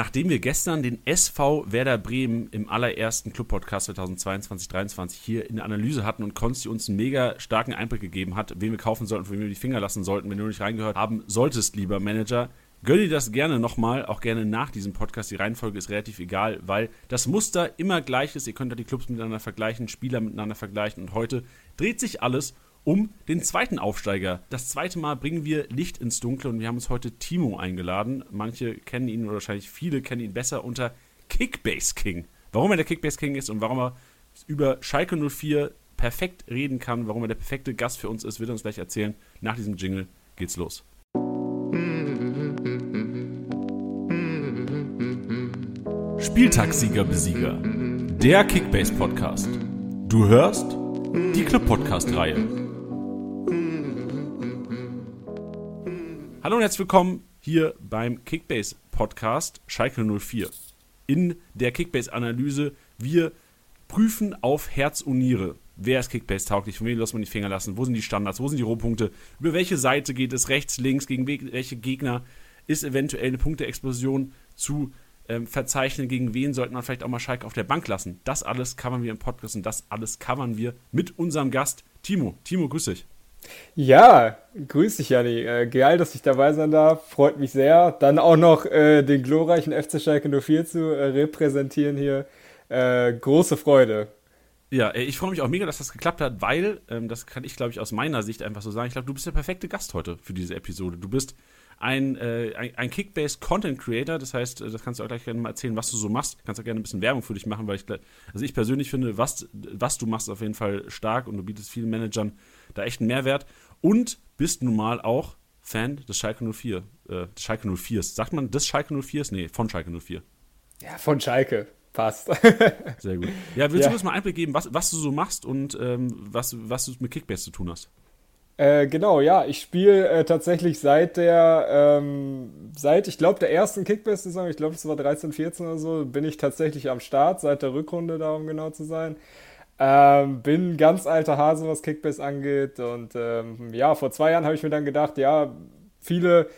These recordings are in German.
Nachdem wir gestern den SV Werder Bremen im allerersten Club-Podcast 2022-23 hier in der Analyse hatten und Konsti uns einen mega starken Einblick gegeben hat, wen wir kaufen sollten, von wem wir die Finger lassen sollten, wenn du nicht reingehört haben solltest, lieber Manager, gönn dir das gerne nochmal, auch gerne nach diesem Podcast. Die Reihenfolge ist relativ egal, weil das Muster immer gleich ist. Ihr könnt ja die Clubs miteinander vergleichen, Spieler miteinander vergleichen und heute dreht sich alles um den zweiten Aufsteiger. Das zweite Mal bringen wir Licht ins Dunkle und wir haben uns heute Timo eingeladen. Manche kennen ihn oder wahrscheinlich viele kennen ihn besser unter Kickbase King. Warum er der Kickbase King ist und warum er über Schalke 04 perfekt reden kann, warum er der perfekte Gast für uns ist, wird er uns gleich erzählen. Nach diesem Jingle geht's los. Spieltagssieger Besieger. Der Kickbase Podcast. Du hörst die Club Podcast Reihe. Hallo und herzlich willkommen hier beim Kickbase Podcast Schalke 04. In der Kickbase Analyse wir prüfen auf Herz und Niere. Wer ist Kickbase tauglich? Von wem lässt man die Finger lassen? Wo sind die Standards? Wo sind die Rohpunkte? Über welche Seite geht es? Rechts, links? Gegen welche Gegner ist eventuell eine Punkteexplosion zu ähm, verzeichnen? Gegen wen sollte man vielleicht auch mal Schalke auf der Bank lassen? Das alles covern wir im Podcast und das alles covern wir mit unserem Gast Timo. Timo, grüß dich. Ja, grüß dich, Janni. Äh, geil, dass ich dabei sein darf. Freut mich sehr. Dann auch noch äh, den glorreichen FC Schalke 04 zu äh, repräsentieren hier. Äh, große Freude. Ja, ich freue mich auch mega, dass das geklappt hat, weil, ähm, das kann ich, glaube ich, aus meiner Sicht einfach so sagen, ich glaube, du bist der perfekte Gast heute für diese Episode. Du bist ein, äh, ein, Kickbase Content Creator, das heißt, äh, das kannst du auch gleich gerne mal erzählen, was du so machst. Kannst auch gerne ein bisschen Werbung für dich machen, weil ich, also ich persönlich finde, was, was du machst, auf jeden Fall stark und du bietest vielen Managern da echt einen Mehrwert und bist nun mal auch Fan des Schalke 04, äh, des Schalke 04. Sagt man des Schalke 04? Nee, von Schalke 04. Ja, von Schalke. Passt. Sehr gut. Ja, willst ja. du uns mal Einblick geben, was, was du so machst und ähm, was, was du mit Kickbase zu tun hast? Äh, genau, ja, ich spiele äh, tatsächlich seit der, ähm, seit, ich glaube, der ersten Kickbase-Saison, ich glaube, es war 13, 14 oder so, bin ich tatsächlich am Start, seit der Rückrunde da, um genau zu sein. Ähm, bin ganz alter Hase, was Kickbase angeht. Und ähm, ja, vor zwei Jahren habe ich mir dann gedacht, ja, viele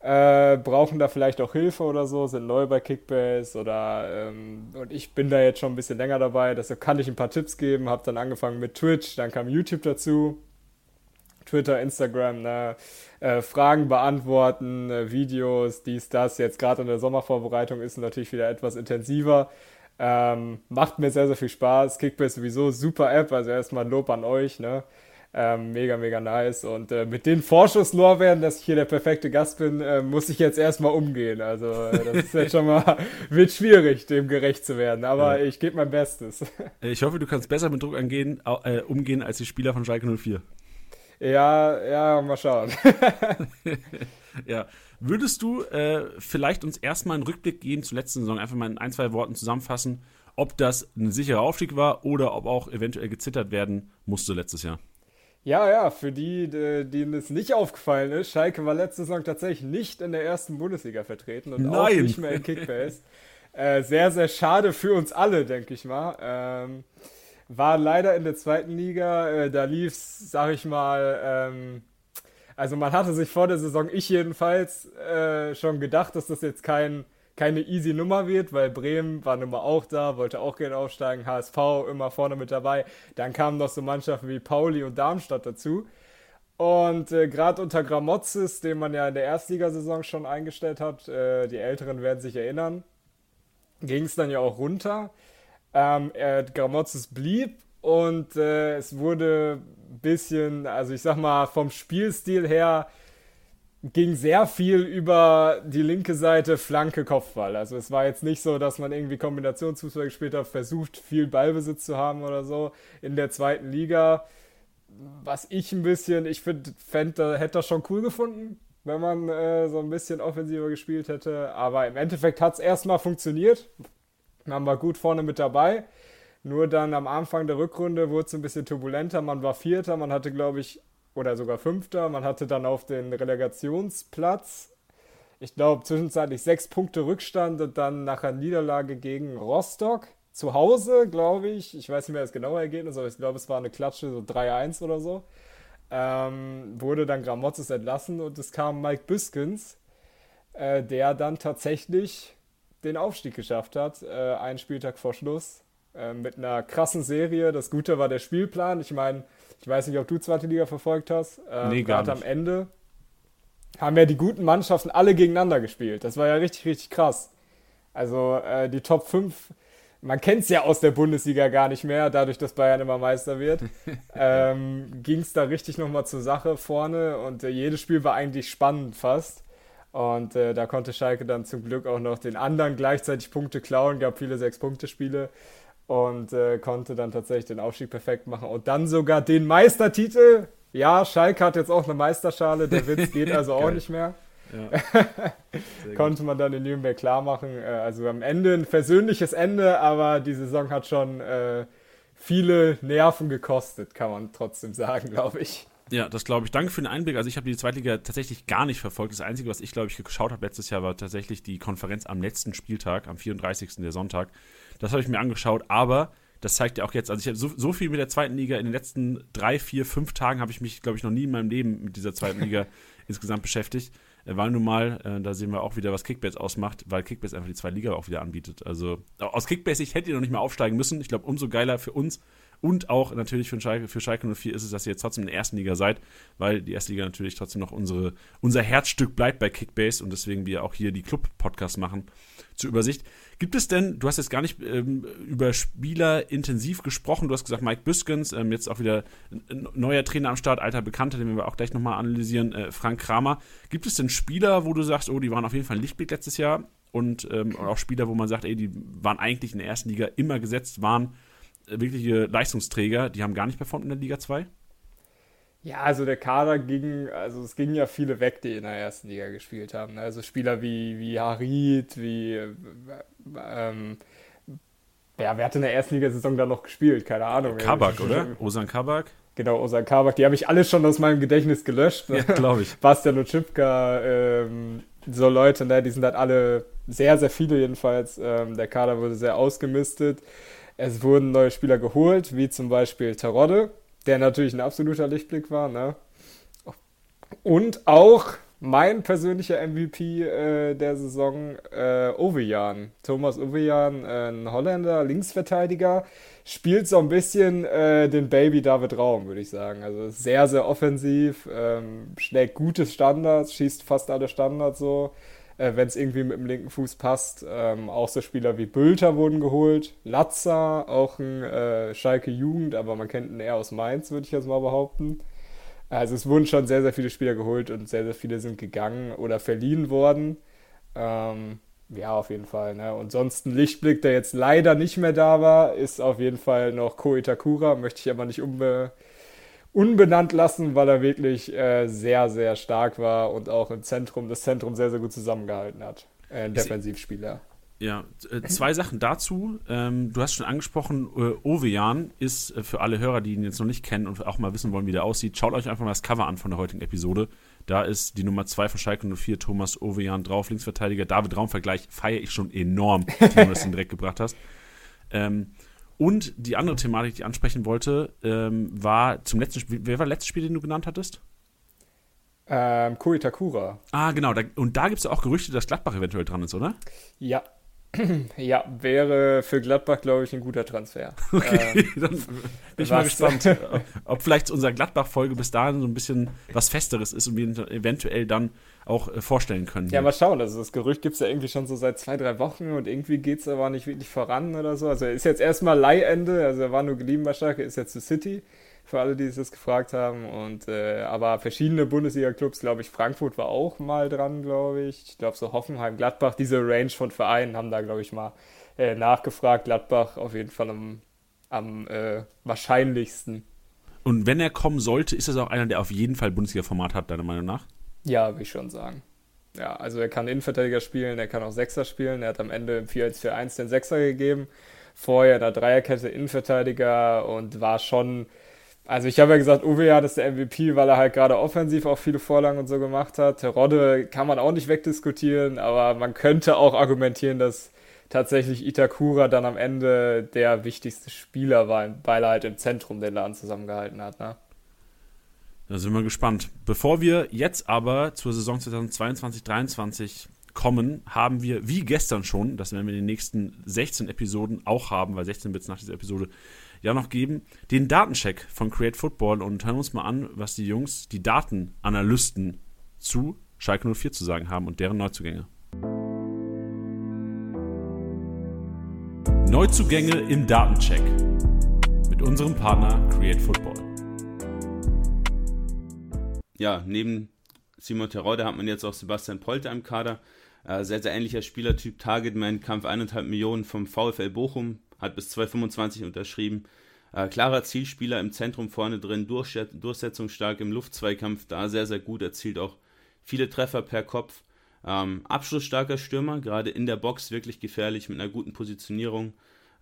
äh, brauchen da vielleicht auch Hilfe oder so, sind neu bei Kickbase oder ähm, und ich bin da jetzt schon ein bisschen länger dabei, deshalb kann ich ein paar Tipps geben, habe dann angefangen mit Twitch, dann kam YouTube dazu, Twitter, Instagram, ne, äh, Fragen beantworten, äh, Videos, dies, das, jetzt gerade in der Sommervorbereitung ist natürlich wieder etwas intensiver. Ähm, macht mir sehr, sehr viel Spaß. Kickbase sowieso super App, also erstmal Lob an euch. Ne? Ähm, mega, mega nice. Und äh, mit den Vorschusslorbeeren, dass ich hier der perfekte Gast bin, äh, muss ich jetzt erstmal umgehen. Also äh, das ist jetzt schon mal, wird schwierig, dem gerecht zu werden. Aber ja. ich gebe mein Bestes. Ich hoffe, du kannst besser mit Druck angehen, äh, umgehen als die Spieler von Schalke 04. Ja, ja, mal schauen. ja. Würdest du äh, vielleicht uns erstmal einen Rückblick geben zur letzten Saison, einfach mal in ein, zwei Worten zusammenfassen, ob das ein sicherer Aufstieg war oder ob auch eventuell gezittert werden musste letztes Jahr? Ja, ja, für die, denen es nicht aufgefallen ist, Schalke war letzte Saison tatsächlich nicht in der ersten Bundesliga vertreten und Nein. auch nicht mehr in Kickbase. äh, sehr, sehr schade für uns alle, denke ich mal. Ähm, war leider in der zweiten Liga, äh, da lief es, sag ich mal, ähm, also man hatte sich vor der Saison, ich jedenfalls, äh, schon gedacht, dass das jetzt kein, keine easy Nummer wird, weil Bremen war nun mal auch da, wollte auch gerne aufsteigen, HSV immer vorne mit dabei. Dann kamen noch so Mannschaften wie Pauli und Darmstadt dazu. Und äh, gerade unter Gramozis, den man ja in der Erstligasaison schon eingestellt hat, äh, die Älteren werden sich erinnern, ging es dann ja auch runter. Ähm, äh, Gramozis blieb und äh, es wurde bisschen, also ich sag mal, vom Spielstil her ging sehr viel über die linke Seite Flanke Kopfball. Also es war jetzt nicht so, dass man irgendwie Kombinationsfußball gespielt hat, versucht viel Ballbesitz zu haben oder so in der zweiten Liga. Was ich ein bisschen, ich finde, hätte das schon cool gefunden, wenn man äh, so ein bisschen offensiver gespielt hätte. Aber im Endeffekt hat es erstmal funktioniert. Man war gut vorne mit dabei. Nur dann am Anfang der Rückrunde wurde es ein bisschen turbulenter. Man war Vierter, man hatte, glaube ich, oder sogar Fünfter. Man hatte dann auf den Relegationsplatz, ich glaube, zwischenzeitlich sechs Punkte Rückstand und dann nach einer Niederlage gegen Rostock zu Hause, glaube ich. Ich weiß nicht mehr das genaue Ergebnis, aber ich glaube, es war eine Klatsche, so 3-1 oder so. Ähm, wurde dann Gramotzes entlassen und es kam Mike Büskens, äh, der dann tatsächlich den Aufstieg geschafft hat, äh, einen Spieltag vor Schluss. Äh, mit einer krassen Serie. Das Gute war der Spielplan. Ich meine, ich weiß nicht, ob du zweite Liga verfolgt hast. Ähm, nee, gar nicht. am Ende haben ja die guten Mannschaften alle gegeneinander gespielt. Das war ja richtig, richtig krass. Also äh, die Top 5, man kennt es ja aus der Bundesliga gar nicht mehr, dadurch, dass Bayern immer Meister wird, ähm, ging es da richtig nochmal zur Sache vorne und äh, jedes Spiel war eigentlich spannend fast. Und äh, da konnte Schalke dann zum Glück auch noch den anderen gleichzeitig Punkte klauen, gab viele Sechs-Punkte-Spiele und äh, konnte dann tatsächlich den Aufstieg perfekt machen und dann sogar den Meistertitel. Ja, Schalke hat jetzt auch eine Meisterschale, der Witz geht also auch nicht mehr. Ja. konnte man dann in Nürnberg klar machen. Äh, also am Ende ein versöhnliches Ende, aber die Saison hat schon äh, viele Nerven gekostet, kann man trotzdem sagen, glaube ich. Ja, das glaube ich. Danke für den Einblick. Also ich habe die Zweitliga tatsächlich gar nicht verfolgt. Das Einzige, was ich, glaube ich, geschaut habe letztes Jahr, war tatsächlich die Konferenz am letzten Spieltag, am 34. der Sonntag. Das habe ich mir angeschaut, aber das zeigt ja auch jetzt, also ich habe so, so, viel mit der zweiten Liga in den letzten drei, vier, fünf Tagen habe ich mich, glaube ich, noch nie in meinem Leben mit dieser zweiten Liga insgesamt beschäftigt. Äh, weil nun mal, äh, da sehen wir auch wieder, was Kickbase ausmacht, weil Kickbase einfach die zweite Liga auch wieder anbietet. Also aus Kickbase, ich hätte ihr noch nicht mal aufsteigen müssen. Ich glaube, umso geiler für uns und auch natürlich für Schalke, für Schalke 04 ist es, dass ihr jetzt trotzdem in der ersten Liga seid, weil die erste Liga natürlich trotzdem noch unsere, unser Herzstück bleibt bei Kickbase und deswegen wir auch hier die Club-Podcasts machen zur Übersicht. Gibt es denn, du hast jetzt gar nicht ähm, über Spieler intensiv gesprochen, du hast gesagt Mike Büskens, ähm, jetzt auch wieder ein neuer Trainer am Start, alter Bekannter, den wir auch gleich nochmal analysieren, äh, Frank Kramer. Gibt es denn Spieler, wo du sagst, oh, die waren auf jeden Fall ein Lichtblick letztes Jahr und ähm, auch Spieler, wo man sagt, ey, die waren eigentlich in der ersten Liga immer gesetzt, waren wirkliche Leistungsträger, die haben gar nicht performt in der Liga 2? Ja, also der Kader ging, also es gingen ja viele weg, die in der ersten Liga gespielt haben. Also Spieler wie, wie Harid, wie ähm, ja, wer hat in der ersten Liga-Saison da noch gespielt? Keine Ahnung. Kabak, oder? Osan Kabak? Genau, Osan Kabak. Die habe ich alle schon aus meinem Gedächtnis gelöscht. Ne? Ja, glaube ich. Bastian Ochipka, ähm, so Leute, ne? die sind halt alle, sehr, sehr viele jedenfalls. Ähm, der Kader wurde sehr ausgemistet. Es wurden neue Spieler geholt, wie zum Beispiel Terodde, der natürlich ein absoluter Lichtblick war. Ne? Und auch mein persönlicher MVP äh, der Saison, äh, Ovejan. Thomas Ovejan, äh, ein Holländer, Linksverteidiger, spielt so ein bisschen äh, den Baby David Raum, würde ich sagen. Also sehr, sehr offensiv, ähm, schlägt gute Standards, schießt fast alle Standards so äh, wenn es irgendwie mit dem linken Fuß passt. Ähm, auch so Spieler wie Bülter wurden geholt. Latza, auch ein äh, Schalke Jugend, aber man kennt ihn eher aus Mainz, würde ich jetzt mal behaupten. Also es wurden schon sehr, sehr viele Spieler geholt und sehr, sehr viele sind gegangen oder verliehen worden. Ähm, ja, auf jeden Fall. Ne? Und sonst ein Lichtblick, der jetzt leider nicht mehr da war, ist auf jeden Fall noch Ko Itakura. Möchte ich aber nicht unbe unbenannt lassen, weil er wirklich äh, sehr, sehr stark war und auch im Zentrum, das Zentrum sehr, sehr gut zusammengehalten hat. Äh, ein Defensivspieler. Ja, äh, zwei Sachen dazu. Ähm, du hast schon angesprochen, äh, Ovejan ist äh, für alle Hörer, die ihn jetzt noch nicht kennen und auch mal wissen wollen, wie der aussieht, schaut euch einfach mal das Cover an von der heutigen Episode. Da ist die Nummer 2 von Schalke 04, Thomas Ovejan drauf, Linksverteidiger. David Raum-Vergleich feiere ich schon enorm, wie du das direkt gebracht hast. Ähm, und die andere Thematik, die ich ansprechen wollte, ähm, war zum letzten Spiel. Wer war das letzte Spiel, den du genannt hattest? Ähm, Koitakura. Ah, genau. Da, und da gibt es ja auch Gerüchte, dass Gladbach eventuell dran ist, oder? Ja. Ja, wäre für Gladbach, glaube ich, ein guter Transfer. Okay, ähm, dann bin ich mal gespannt, ob vielleicht unsere Gladbach-Folge bis dahin so ein bisschen was Festeres ist und wir eventuell dann auch äh, vorstellen können. Ja, mal schauen. Also das Gerücht gibt es ja irgendwie schon so seit zwei, drei Wochen und irgendwie geht es aber nicht wirklich voran oder so. Also er ist jetzt erstmal Leihende, also er war nur geliehen bei Schalke, ist jetzt zu City, für alle, die sich das gefragt haben. Und äh, aber verschiedene Bundesliga-Clubs, glaube ich, Frankfurt war auch mal dran, glaube ich. Ich glaube so Hoffenheim, Gladbach, diese Range von Vereinen haben da, glaube ich, mal äh, nachgefragt. Gladbach auf jeden Fall am, am äh, wahrscheinlichsten. Und wenn er kommen sollte, ist das auch einer, der auf jeden Fall Bundesliga-Format hat, deiner Meinung nach? Ja, würde ich schon sagen. Ja, also er kann Innenverteidiger spielen, er kann auch Sechser spielen. Er hat am Ende im 4-1-4-1 den Sechser gegeben. Vorher in der Dreierkette Innenverteidiger und war schon. Also ich habe ja gesagt, Uwe hat ist der MVP, weil er halt gerade offensiv auch viele Vorlagen und so gemacht hat. Rodde kann man auch nicht wegdiskutieren, aber man könnte auch argumentieren, dass tatsächlich Itakura dann am Ende der wichtigste Spieler war, weil er halt im Zentrum den Laden zusammengehalten hat. Ne? Da sind wir gespannt. Bevor wir jetzt aber zur Saison 2022-2023 kommen, haben wir, wie gestern schon, das werden wir in den nächsten 16 Episoden auch haben, weil 16 wird es nach dieser Episode ja noch geben, den Datencheck von Create Football und hören uns mal an, was die Jungs, die Datenanalysten zu Schalke 04 zu sagen haben und deren Neuzugänge. Neuzugänge im Datencheck mit unserem Partner Create Football. Ja, neben Simon Terodde hat man jetzt auch Sebastian Polter im Kader. Äh, sehr, sehr ähnlicher Spielertyp, Targetman, Kampf 1,5 Millionen vom VfL Bochum, hat bis 2025 unterschrieben. Äh, klarer Zielspieler im Zentrum vorne drin, durchsetzungsstark im Luftzweikampf, da sehr, sehr gut, erzielt auch viele Treffer per Kopf. Ähm, abschlussstarker Stürmer, gerade in der Box wirklich gefährlich mit einer guten Positionierung,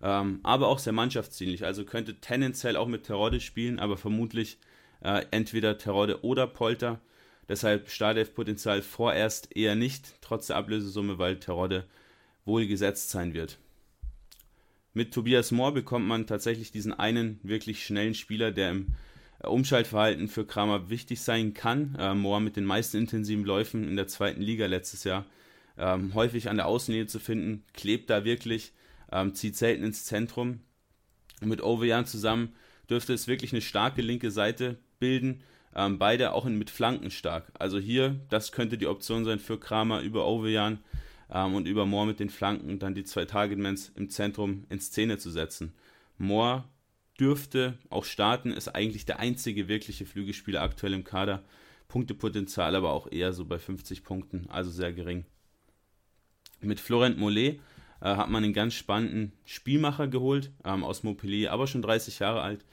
ähm, aber auch sehr mannschaftsdienlich. Also könnte tendenziell auch mit Terodde spielen, aber vermutlich äh, entweder Terodde oder Polter. Deshalb Startelf-Potenzial vorerst eher nicht, trotz der Ablösesumme, weil Terodde wohl gesetzt sein wird. Mit Tobias Mohr bekommt man tatsächlich diesen einen wirklich schnellen Spieler, der im äh, Umschaltverhalten für Kramer wichtig sein kann. Äh, Mohr mit den meisten intensiven Läufen in der zweiten Liga letztes Jahr ähm, häufig an der Außenlinie zu finden, klebt da wirklich, ähm, zieht selten ins Zentrum. Mit Ovejan zusammen dürfte es wirklich eine starke linke Seite bilden ähm, beide auch in, mit Flanken stark. Also hier, das könnte die Option sein für Kramer über Ovejan ähm, und über Moore mit den Flanken dann die zwei Targetmans im Zentrum in Szene zu setzen. Moore dürfte auch starten, ist eigentlich der einzige wirkliche Flügelspieler aktuell im Kader. Punktepotenzial aber auch eher so bei 50 Punkten, also sehr gering. Mit Florent Mollet äh, hat man einen ganz spannenden Spielmacher geholt, ähm, aus Montpellier, aber schon 30 Jahre alt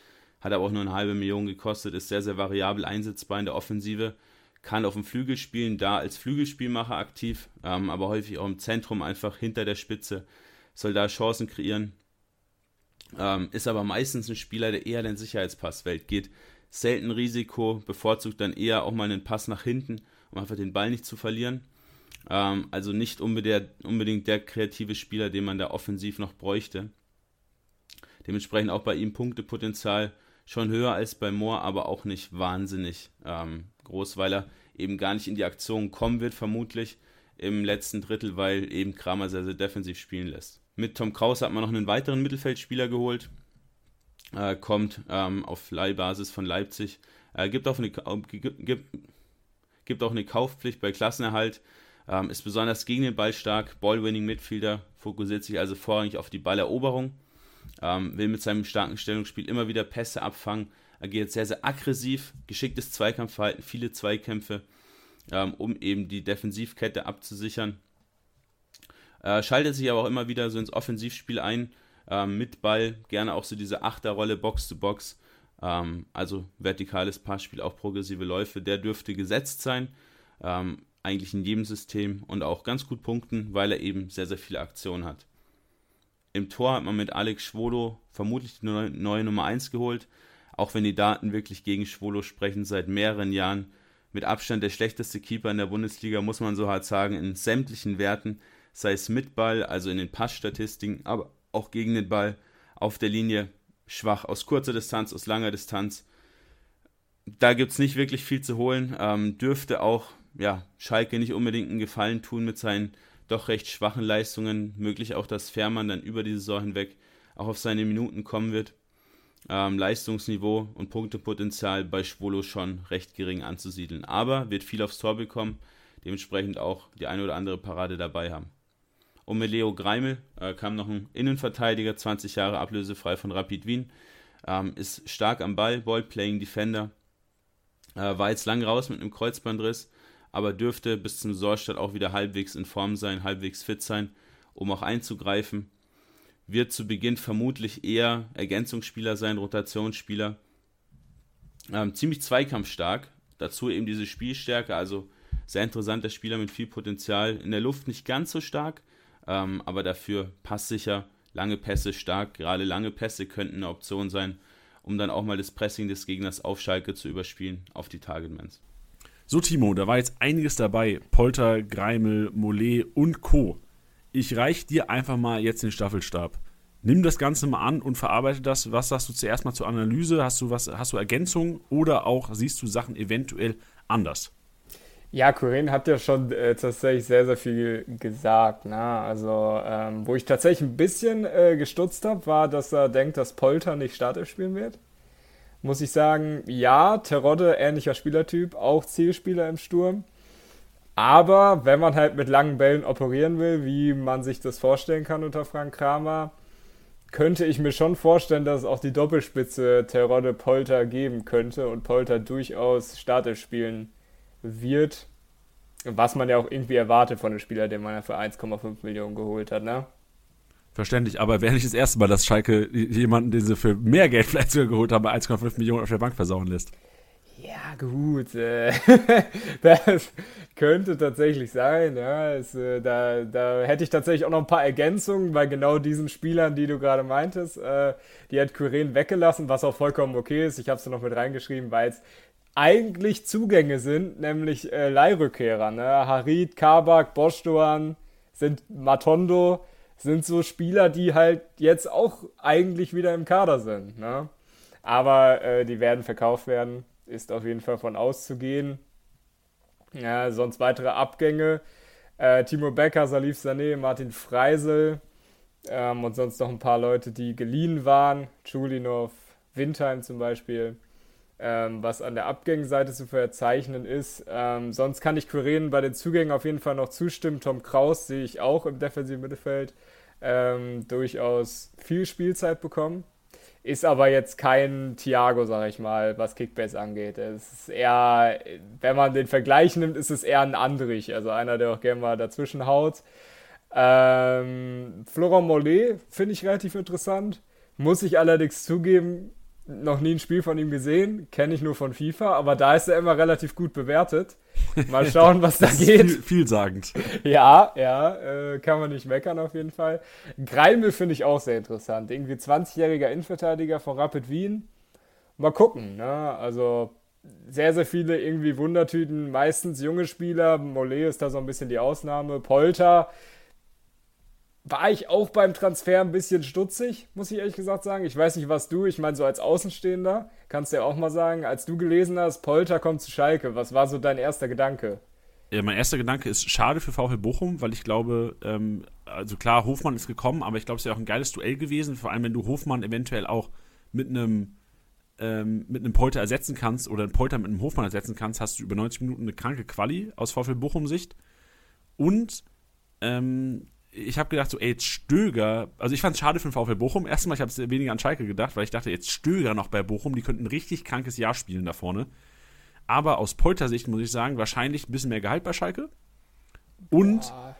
hat aber auch nur eine halbe Million gekostet, ist sehr, sehr variabel einsetzbar in der Offensive, kann auf dem Flügel spielen, da als Flügelspielmacher aktiv, ähm, aber häufig auch im Zentrum einfach hinter der Spitze, soll da Chancen kreieren, ähm, ist aber meistens ein Spieler, der eher den Sicherheitspass wählt, geht selten Risiko, bevorzugt dann eher auch mal einen Pass nach hinten, um einfach den Ball nicht zu verlieren. Ähm, also nicht unbedingt der kreative Spieler, den man da offensiv noch bräuchte. Dementsprechend auch bei ihm Punktepotenzial schon höher als bei Moore, aber auch nicht wahnsinnig ähm, groß, weil er eben gar nicht in die Aktion kommen wird, vermutlich im letzten Drittel, weil eben Kramer sehr, sehr defensiv spielen lässt. Mit Tom Kraus hat man noch einen weiteren Mittelfeldspieler geholt, äh, kommt ähm, auf Leihbasis von Leipzig, äh, gibt, auch eine, gibt, gibt auch eine Kaufpflicht bei Klassenerhalt, ähm, ist besonders gegen den Ball stark, Ballwinning-Midfielder, fokussiert sich also vorrangig auf die Balleroberung ähm, will mit seinem starken Stellungsspiel immer wieder Pässe abfangen, agiert sehr, sehr aggressiv, geschicktes Zweikampfverhalten, viele Zweikämpfe, ähm, um eben die Defensivkette abzusichern. Äh, schaltet sich aber auch immer wieder so ins Offensivspiel ein, ähm, mit Ball, gerne auch so diese Achterrolle Box-to-Box, ähm, also vertikales Passspiel, auch progressive Läufe, der dürfte gesetzt sein, ähm, eigentlich in jedem System und auch ganz gut punkten, weil er eben sehr, sehr viele Aktionen hat. Im Tor hat man mit Alex Schwolo vermutlich die neue Nummer 1 geholt, auch wenn die Daten wirklich gegen Schwolo sprechen, seit mehreren Jahren mit Abstand der schlechteste Keeper in der Bundesliga, muss man so hart sagen, in sämtlichen Werten, sei es mit Ball, also in den Passstatistiken, aber auch gegen den Ball auf der Linie schwach, aus kurzer Distanz, aus langer Distanz. Da gibt es nicht wirklich viel zu holen. Ähm, dürfte auch ja, Schalke nicht unbedingt einen Gefallen tun mit seinen doch recht schwachen Leistungen. Möglich auch, dass Fährmann dann über die Saison hinweg auch auf seine Minuten kommen wird. Ähm, Leistungsniveau und Punktepotenzial bei Schwolo schon recht gering anzusiedeln. Aber wird viel aufs Tor bekommen, dementsprechend auch die eine oder andere Parade dabei haben. Und mit Leo Greimel äh, kam noch ein Innenverteidiger, 20 Jahre ablösefrei von Rapid Wien. Ähm, ist stark am Ball, Ball-Playing Defender. Äh, war jetzt lang raus mit einem Kreuzbandriss, aber dürfte bis zum Saisonstart auch wieder halbwegs in Form sein, halbwegs fit sein, um auch einzugreifen. Wird zu Beginn vermutlich eher Ergänzungsspieler sein, Rotationsspieler. Ähm, ziemlich zweikampfstark, dazu eben diese Spielstärke, also sehr interessanter Spieler mit viel Potenzial. In der Luft nicht ganz so stark, ähm, aber dafür passsicher, lange Pässe stark. Gerade lange Pässe könnten eine Option sein, um dann auch mal das Pressing des Gegners auf Schalke zu überspielen, auf die Targetmans. So, Timo, da war jetzt einiges dabei. Polter, Greimel, Mollet und Co. Ich reiche dir einfach mal jetzt den Staffelstab. Nimm das Ganze mal an und verarbeite das. Was sagst du zuerst mal zur Analyse? Hast du was, hast du Ergänzungen oder auch siehst du Sachen eventuell anders? Ja, Corinne hat ja schon äh, tatsächlich sehr, sehr viel gesagt. Ne? Also, ähm, wo ich tatsächlich ein bisschen äh, gestutzt habe, war, dass er denkt, dass Polter nicht Startelf spielen wird. Muss ich sagen, ja, Terodde, ähnlicher Spielertyp, auch Zielspieler im Sturm. Aber wenn man halt mit langen Bällen operieren will, wie man sich das vorstellen kann unter Frank Kramer, könnte ich mir schon vorstellen, dass es auch die Doppelspitze Terodde Polter geben könnte und Polter durchaus Startelf spielen wird. Was man ja auch irgendwie erwartet von einem Spieler, den man ja für 1,5 Millionen geholt hat, ne? Verständlich, aber wäre nicht das erste Mal, dass Schalke jemanden, den sie für mehr Geld vielleicht sogar geholt haben, bei 1,5 Millionen auf der Bank versauen lässt. Ja, gut. Äh, das könnte tatsächlich sein. Ja. Es, äh, da, da hätte ich tatsächlich auch noch ein paar Ergänzungen bei genau diesen Spielern, die du gerade meintest. Äh, die hat Kyren weggelassen, was auch vollkommen okay ist. Ich habe es noch mit reingeschrieben, weil es eigentlich Zugänge sind, nämlich Leihrückkehrer. Ne? Harid, Kabak, Boschdoan, sind Matondo, sind so Spieler, die halt jetzt auch eigentlich wieder im Kader sind. Ne? Aber äh, die werden verkauft werden, ist auf jeden Fall von auszugehen. Ja, sonst weitere Abgänge. Äh, Timo Becker, Salif Sané, Martin Freisel ähm, und sonst noch ein paar Leute, die geliehen waren. Chulinov, Windheim zum Beispiel ähm, was an der Abgängenseite zu verzeichnen ist. Ähm, sonst kann ich Querenen bei den Zugängen auf jeden Fall noch zustimmen. Tom Kraus sehe ich auch im defensiven Mittelfeld ähm, durchaus viel Spielzeit bekommen. Ist aber jetzt kein Thiago, sag ich mal, was Kickbase angeht. Es ist eher, wenn man den Vergleich nimmt, ist es eher ein Andrich, also einer, der auch gerne mal dazwischen haut. Ähm, Florent Mollet finde ich relativ interessant. Muss ich allerdings zugeben, noch nie ein Spiel von ihm gesehen, kenne ich nur von FIFA, aber da ist er immer relativ gut bewertet. Mal schauen, was da geht. Viel, vielsagend. Ja, ja, äh, kann man nicht meckern auf jeden Fall. Greimel finde ich auch sehr interessant. Irgendwie 20-jähriger Innenverteidiger von Rapid Wien. Mal gucken, ne? Also sehr, sehr viele irgendwie Wundertüten, meistens junge Spieler. Mollet ist da so ein bisschen die Ausnahme. Polter war ich auch beim Transfer ein bisschen stutzig, muss ich ehrlich gesagt sagen. Ich weiß nicht, was du, ich meine, so als Außenstehender, kannst du ja auch mal sagen, als du gelesen hast, Polter kommt zu Schalke, was war so dein erster Gedanke? Ja, mein erster Gedanke ist schade für VfL Bochum, weil ich glaube, ähm, also klar, Hofmann ist gekommen, aber ich glaube, es wäre auch ein geiles Duell gewesen, vor allem wenn du Hofmann eventuell auch mit einem ähm, mit einem Polter ersetzen kannst oder einen Polter mit einem Hofmann ersetzen kannst, hast du über 90 Minuten eine kranke Quali aus VfL Bochum Sicht. Und ähm, ich habe gedacht, so, ey, jetzt Stöger, also ich fand es schade für den VfL Bochum. Erstmal, ich habe es weniger an Schalke gedacht, weil ich dachte, jetzt Stöger noch bei Bochum, die könnten ein richtig krankes Jahr spielen da vorne. Aber aus Polter-Sicht muss ich sagen, wahrscheinlich ein bisschen mehr Gehalt bei Schalke. Und. Ja,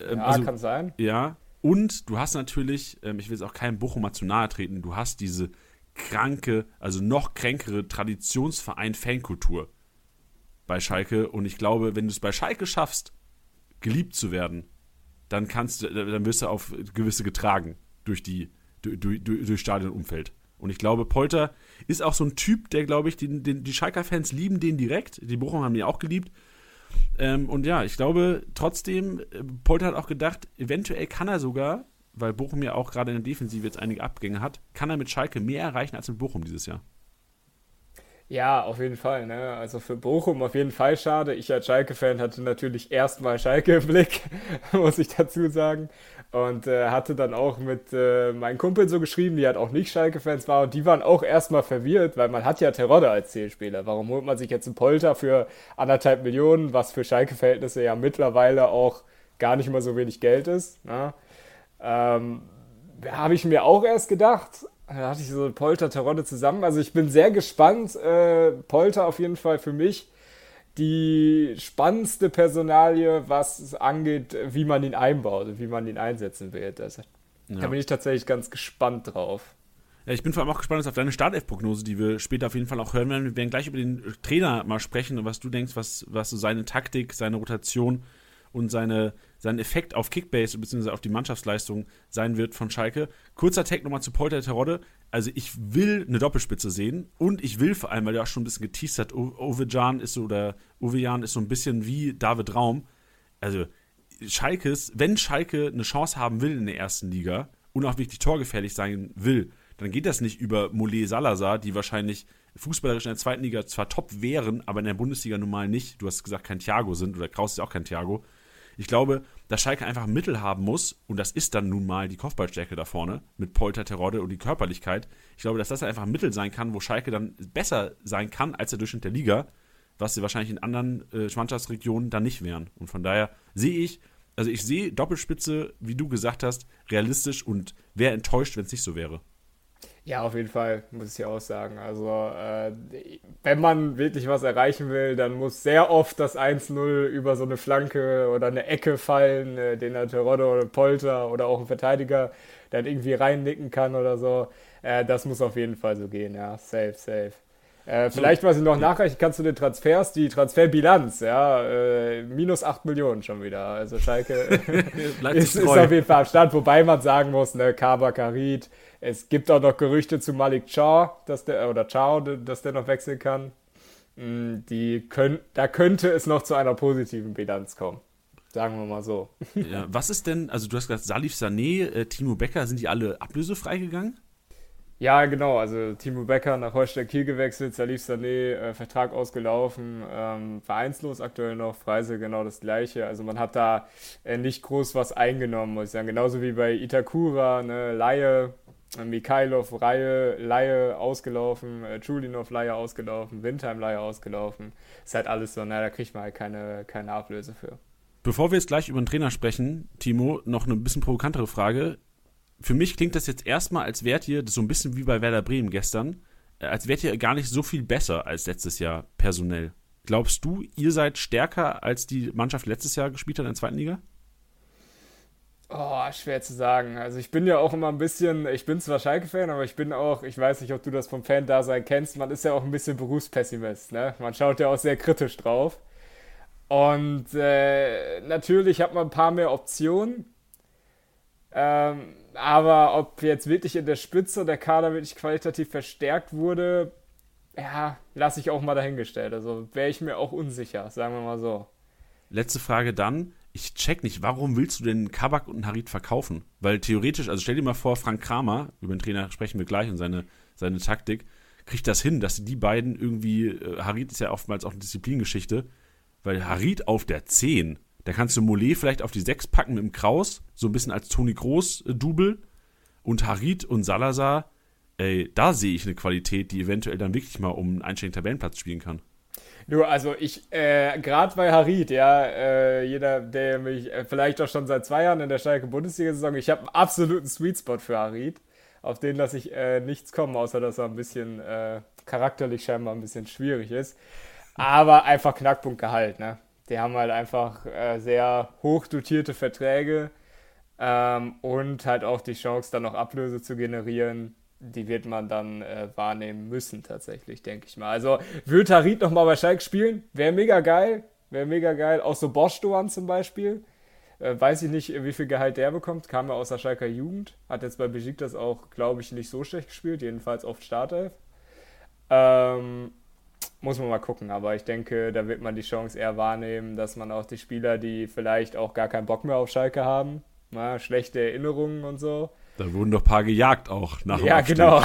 ähm, ja also, kann sein. Ja, und du hast natürlich, ähm, ich will jetzt auch keinem Bochumer zu nahe treten, du hast diese kranke, also noch kränkere Traditionsverein-Fankultur bei Schalke. Und ich glaube, wenn du es bei Schalke schaffst, geliebt zu werden, dann kannst du, dann wirst du auf gewisse getragen durch die, durch, durch, durch Stadionumfeld. Und ich glaube, Polter ist auch so ein Typ, der, glaube ich, den, den, die Schalker-Fans lieben den direkt. Die Bochum haben ihn auch geliebt. Ähm, und ja, ich glaube trotzdem, äh, Polter hat auch gedacht, eventuell kann er sogar, weil Bochum ja auch gerade in der Defensive jetzt einige Abgänge hat, kann er mit Schalke mehr erreichen als mit Bochum dieses Jahr. Ja, auf jeden Fall. Ne? Also für Bochum auf jeden Fall schade. Ich als Schalke-Fan hatte natürlich erstmal Schalke im Blick, muss ich dazu sagen. Und äh, hatte dann auch mit äh, meinen Kumpeln so geschrieben, die halt auch nicht Schalke-Fans waren. Und die waren auch erstmal verwirrt, weil man hat ja Terodde als Zielspieler. Warum holt man sich jetzt einen Polter für anderthalb Millionen, was für Schalke-Verhältnisse ja mittlerweile auch gar nicht mal so wenig Geld ist. Ne? Ähm, Habe ich mir auch erst gedacht, da hatte ich so Polter, Tarotte zusammen. Also ich bin sehr gespannt. Äh, Polter auf jeden Fall für mich die spannendste Personalie, was es angeht, wie man ihn einbaut wie man ihn einsetzen wird. Also, ja. Da bin ich tatsächlich ganz gespannt drauf. Ja, ich bin vor allem auch gespannt auf deine Startelf-Prognose, die wir später auf jeden Fall auch hören werden. Wir werden gleich über den Trainer mal sprechen und was du denkst, was, was so seine Taktik, seine Rotation und seine, sein Effekt auf Kickbase bzw. auf die Mannschaftsleistung sein wird von Schalke. Kurzer Tag nochmal zu Polter Terodde. Also ich will eine Doppelspitze sehen und ich will vor allem, weil du auch schon ein bisschen geteased hat, Uwe Jan ist so, oder Uwe Jan ist so ein bisschen wie David Raum. Also Schalkes, wenn Schalke eine Chance haben will in der ersten Liga und auch wirklich torgefährlich sein will, dann geht das nicht über Mollet Salazar, die wahrscheinlich fußballerisch in der zweiten Liga zwar top wären, aber in der Bundesliga normal nicht. Du hast gesagt, kein Thiago sind oder Kraus ist auch kein Thiago. Ich glaube, dass Schalke einfach Mittel haben muss, und das ist dann nun mal die Kopfballstärke da vorne mit Polter, Terodde und die Körperlichkeit. Ich glaube, dass das einfach ein Mittel sein kann, wo Schalke dann besser sein kann als der Durchschnitt der Liga, was sie wahrscheinlich in anderen äh, Mannschaftsregionen dann nicht wären. Und von daher sehe ich, also ich sehe Doppelspitze, wie du gesagt hast, realistisch und wäre enttäuscht, wenn es nicht so wäre. Ja, auf jeden Fall, muss ich auch sagen. Also, äh, wenn man wirklich was erreichen will, dann muss sehr oft das 1-0 über so eine Flanke oder eine Ecke fallen, äh, den der Terodde oder Polter oder auch ein Verteidiger dann irgendwie reinnicken kann oder so. Äh, das muss auf jeden Fall so gehen, ja. Safe, safe. Äh, vielleicht, was ich noch nachreichen kann zu den Transfers, die Transferbilanz, ja, äh, minus 8 Millionen schon wieder. Also Schalke ist, ist, auf jeden Fall am Stand, wobei man sagen muss, ne, Kaba Karit, es gibt auch noch Gerüchte zu Malik Chow, dass der, oder Chow, dass der noch wechseln kann. Mm, die können, da könnte es noch zu einer positiven Bilanz kommen. Sagen wir mal so. Ja, was ist denn, also du hast gesagt, Salif Sané, äh, Timo Becker, sind die alle ablösefrei gegangen? Ja, genau. Also Timo Becker nach Holstein Kiel gewechselt, Salif Sané, äh, Vertrag ausgelaufen, ähm, vereinslos aktuell noch, Preise genau das gleiche. Also man hat da äh, nicht groß was eingenommen, muss ich sagen. Genauso wie bei Itakura, ne, Laie, Mikhailov Reihe, Laie ausgelaufen, äh, Chulinov Laie ausgelaufen, Windheim Laie ausgelaufen. Ist halt alles so, na, da kriegt man halt keine, keine Ablöse für. Bevor wir jetzt gleich über den Trainer sprechen, Timo, noch eine bisschen provokantere Frage. Für mich klingt das jetzt erstmal, als wärt ihr, so ein bisschen wie bei Werder Bremen gestern, äh, als wärt ihr gar nicht so viel besser als letztes Jahr personell. Glaubst du, ihr seid stärker als die Mannschaft letztes Jahr gespielt hat in der zweiten Liga? Oh, schwer zu sagen. Also ich bin ja auch immer ein bisschen, ich bin zwar Schalke-Fan, aber ich bin auch, ich weiß nicht, ob du das vom Fan-Dasein kennst, man ist ja auch ein bisschen Berufspessimist, ne? Man schaut ja auch sehr kritisch drauf. Und äh, natürlich hat man ein paar mehr Optionen. Ähm, aber ob jetzt wirklich in der Spitze der Kader wirklich qualitativ verstärkt wurde, ja, lasse ich auch mal dahingestellt. Also wäre ich mir auch unsicher, sagen wir mal so. Letzte Frage dann ich check nicht, warum willst du denn Kabak und Harit verkaufen? Weil theoretisch, also stell dir mal vor, Frank Kramer, über den Trainer sprechen wir gleich und seine, seine Taktik, kriegt das hin, dass die beiden irgendwie, äh, Harit ist ja oftmals auch eine Disziplingeschichte, weil Harit auf der 10, da kannst du Mollet vielleicht auf die 6 packen mit dem Kraus, so ein bisschen als Toni Groß-Double äh, und Harit und Salazar, ey, da sehe ich eine Qualität, die eventuell dann wirklich mal um einen einstelligen Tabellenplatz spielen kann. Nur, also ich, äh, gerade bei Harid, ja, äh, jeder, der mich äh, vielleicht auch schon seit zwei Jahren in der Schalke Bundesliga-Saison, ich habe einen absoluten Sweet Spot für Harid. Auf den lasse ich äh, nichts kommen, außer dass er ein bisschen äh, charakterlich scheinbar ein bisschen schwierig ist. Aber einfach Knackpunktgehalt, ne? Die haben halt einfach äh, sehr hoch dotierte Verträge ähm, und halt auch die Chance, dann noch Ablöse zu generieren die wird man dann äh, wahrnehmen müssen, tatsächlich, denke ich mal. Also, würde Harit nochmal bei Schalke spielen? Wäre mega geil. Wäre mega geil. Auch so Bosch zum Beispiel. Äh, weiß ich nicht, wie viel Gehalt der bekommt. Kam ja aus der Schalker Jugend. Hat jetzt bei Besiktas auch, glaube ich, nicht so schlecht gespielt. Jedenfalls oft Startelf. Ähm, muss man mal gucken. Aber ich denke, da wird man die Chance eher wahrnehmen, dass man auch die Spieler, die vielleicht auch gar keinen Bock mehr auf Schalke haben, na, schlechte Erinnerungen und so, da wurden doch ein paar gejagt auch nach dem Ja, Aufstieg. genau.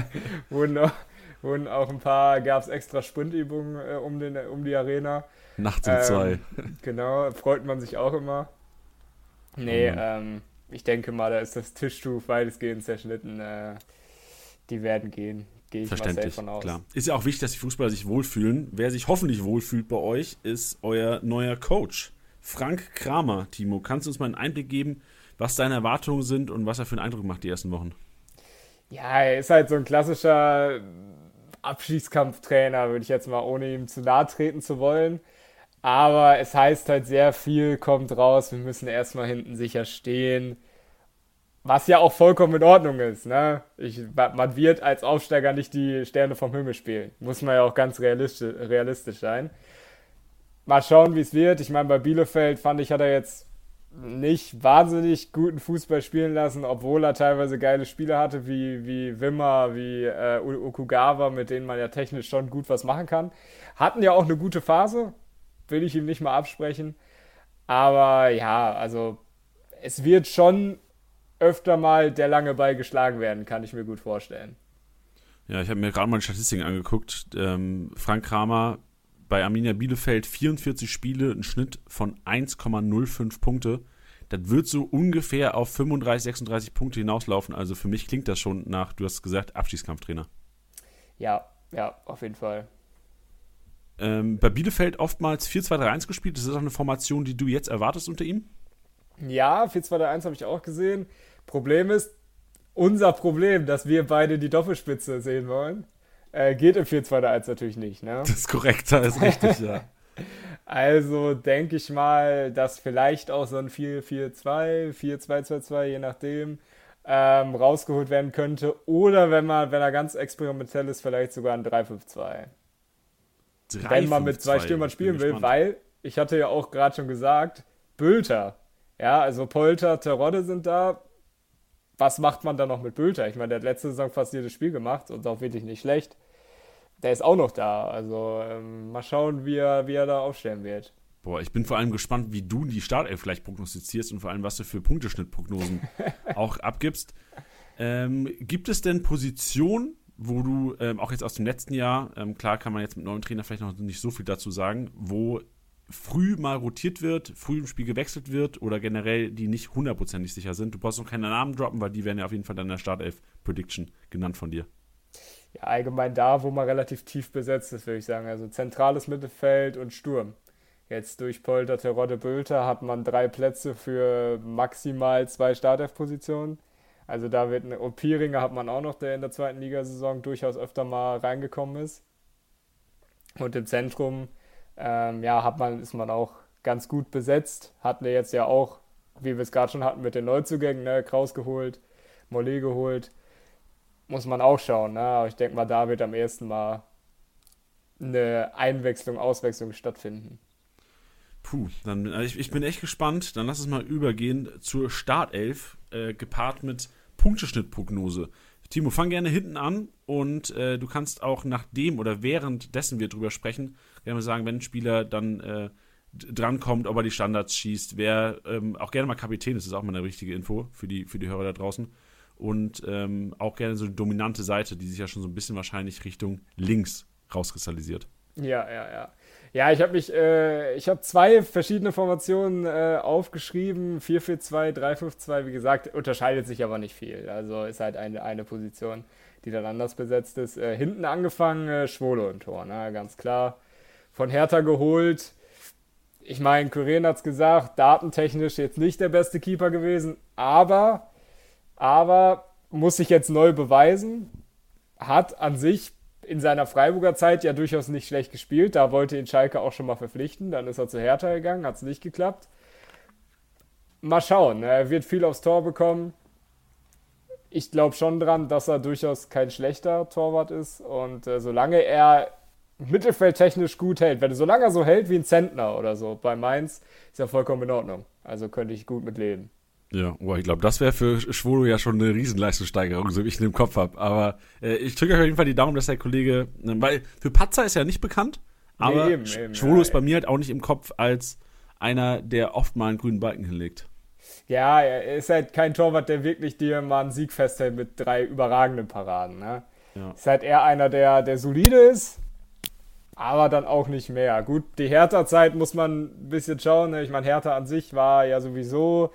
wurden, auch, wurden auch ein paar, gab es extra Sprintübungen äh, um, den, um die Arena. Nachts um ähm, zwei. Genau, freut man sich auch immer. Nee, mhm. ähm, ich denke mal, da ist das Tischtuch weitestgehend zerschnitten. Äh, die werden gehen. Gehe ich Verständlich, mal aus. klar. Ist ja auch wichtig, dass die Fußballer sich wohlfühlen. Wer sich hoffentlich wohlfühlt bei euch, ist euer neuer Coach. Frank Kramer, Timo, kannst du uns mal einen Einblick geben, was deine Erwartungen sind und was er für einen Eindruck macht die ersten Wochen. Ja, er ist halt so ein klassischer Abschiedskampftrainer, würde ich jetzt mal, ohne ihm zu nahe treten zu wollen. Aber es heißt halt sehr viel, kommt raus, wir müssen erstmal hinten sicher stehen. Was ja auch vollkommen in Ordnung ist. Ne? Ich, man wird als Aufsteiger nicht die Sterne vom Himmel spielen. Muss man ja auch ganz realistisch, realistisch sein. Mal schauen, wie es wird. Ich meine, bei Bielefeld fand ich, hat er jetzt nicht wahnsinnig guten Fußball spielen lassen, obwohl er teilweise geile Spiele hatte, wie, wie Wimmer, wie äh, Okugawa, mit denen man ja technisch schon gut was machen kann. Hatten ja auch eine gute Phase, will ich ihm nicht mal absprechen. Aber ja, also es wird schon öfter mal der lange Ball geschlagen werden, kann ich mir gut vorstellen. Ja, ich habe mir gerade mal die Statistiken angeguckt. Ähm, Frank Kramer bei Arminia Bielefeld 44 Spiele, ein Schnitt von 1,05 Punkte. Das wird so ungefähr auf 35, 36 Punkte hinauslaufen. Also für mich klingt das schon nach, du hast gesagt, Abstiegskampftrainer. Ja, ja, auf jeden Fall. Ähm, bei Bielefeld oftmals 4-2-3-1 gespielt. Das ist auch eine Formation, die du jetzt erwartest unter ihm? Ja, 4-2-3-1 habe ich auch gesehen. Problem ist, unser Problem, dass wir beide die Doppelspitze sehen wollen. Äh, geht im 4-2-1 natürlich nicht, ne? Das ist korrekt, das ist richtig, ja. Also denke ich mal, dass vielleicht auch so ein 4-4-2, 4-2-2-2, je nachdem, ähm, rausgeholt werden könnte. Oder wenn man, wenn er ganz experimentell ist, vielleicht sogar ein 3-5-2. Wenn man mit zwei Stürmern spielen will, weil, ich hatte ja auch gerade schon gesagt, Bülter. Ja, also Polter, Terodde sind da, was macht man da noch mit Bülter? Ich meine, der hat letzte Saison fast jedes Spiel gemacht und auch wirklich nicht schlecht. Der ist auch noch da. Also ähm, mal schauen, wie er, wie er da aufstellen wird. Boah, ich bin vor allem gespannt, wie du die Startelf vielleicht prognostizierst und vor allem, was du für Punkteschnittprognosen auch abgibst. Ähm, gibt es denn Positionen, wo du ähm, auch jetzt aus dem letzten Jahr, ähm, klar kann man jetzt mit neuen Trainer vielleicht noch nicht so viel dazu sagen, wo früh mal rotiert wird, früh im Spiel gewechselt wird oder generell die nicht hundertprozentig sicher sind. Du brauchst noch keine Namen droppen, weil die werden ja auf jeden Fall dann in der Startelf-Prediction genannt von dir. Ja, allgemein da, wo man relativ tief besetzt ist, würde ich sagen. Also zentrales Mittelfeld und Sturm. Jetzt durch Polter, Terodde, Bülter hat man drei Plätze für maximal zwei Startelf-Positionen. Also da wird eine, und Pieringer hat man auch noch, der in der zweiten Ligasaison durchaus öfter mal reingekommen ist. Und im Zentrum ähm, ja, hat man, ist man auch ganz gut besetzt. Hatten wir jetzt ja auch, wie wir es gerade schon hatten, mit den Neuzugängen, ne, Kraus geholt, Mollet geholt. Muss man auch schauen. Ne? Aber ich denke mal, da wird am ersten Mal eine Einwechslung, Auswechslung stattfinden. Puh, dann also ich, ich bin echt gespannt. Dann lass uns mal übergehen zur Startelf, äh, gepaart mit Punkteschnittprognose. Timo, fang gerne hinten an und äh, du kannst auch nachdem oder währenddessen wir drüber sprechen, gerne sagen, wenn ein Spieler dann äh, drankommt, ob er die Standards schießt, wer ähm, auch gerne mal Kapitän ist, ist auch mal eine richtige Info für die, für die Hörer da draußen. Und ähm, auch gerne so eine dominante Seite, die sich ja schon so ein bisschen wahrscheinlich Richtung links rauskristallisiert. Ja, ja, ja. Ja, ich habe mich, äh, ich habe zwei verschiedene Formationen äh, aufgeschrieben. 4-4-2, 3-5-2, wie gesagt, unterscheidet sich aber nicht viel. Also ist halt eine, eine Position, die dann anders besetzt ist. Äh, hinten angefangen, äh, Schwolo im Tor, ne? ganz klar. Von Hertha geholt. Ich meine, Kuren hat es gesagt, datentechnisch jetzt nicht der beste Keeper gewesen, aber, aber muss sich jetzt neu beweisen. Hat an sich in seiner Freiburger Zeit ja durchaus nicht schlecht gespielt. Da wollte ihn Schalke auch schon mal verpflichten. Dann ist er zu Hertha gegangen, hat es nicht geklappt. Mal schauen. Ne? Er wird viel aufs Tor bekommen. Ich glaube schon dran, dass er durchaus kein schlechter Torwart ist. Und äh, solange er mittelfeldtechnisch gut hält, wenn er solange er so hält wie ein Zentner oder so bei Mainz, ist er vollkommen in Ordnung. Also könnte ich gut mit leben. Ja, oh, ich glaube, das wäre für Schwolo ja schon eine Riesenleistungssteigerung, so wie ich ihn im Kopf habe. Aber äh, ich drücke euch auf jeden Fall die Daumen, dass der Kollege, äh, weil für Patzer ist er nicht bekannt, aber nee, eben, eben, Schwolo ja, ist bei mir halt auch nicht im Kopf als einer, der oft mal einen grünen Balken hinlegt. Ja, er ist halt kein Torwart, der wirklich dir mal einen Sieg festhält mit drei überragenden Paraden. Ne? Ja. Ist halt eher einer, der, der solide ist, aber dann auch nicht mehr. Gut, die Hertha-Zeit muss man ein bisschen schauen. Ne? Ich meine, Hertha an sich war ja sowieso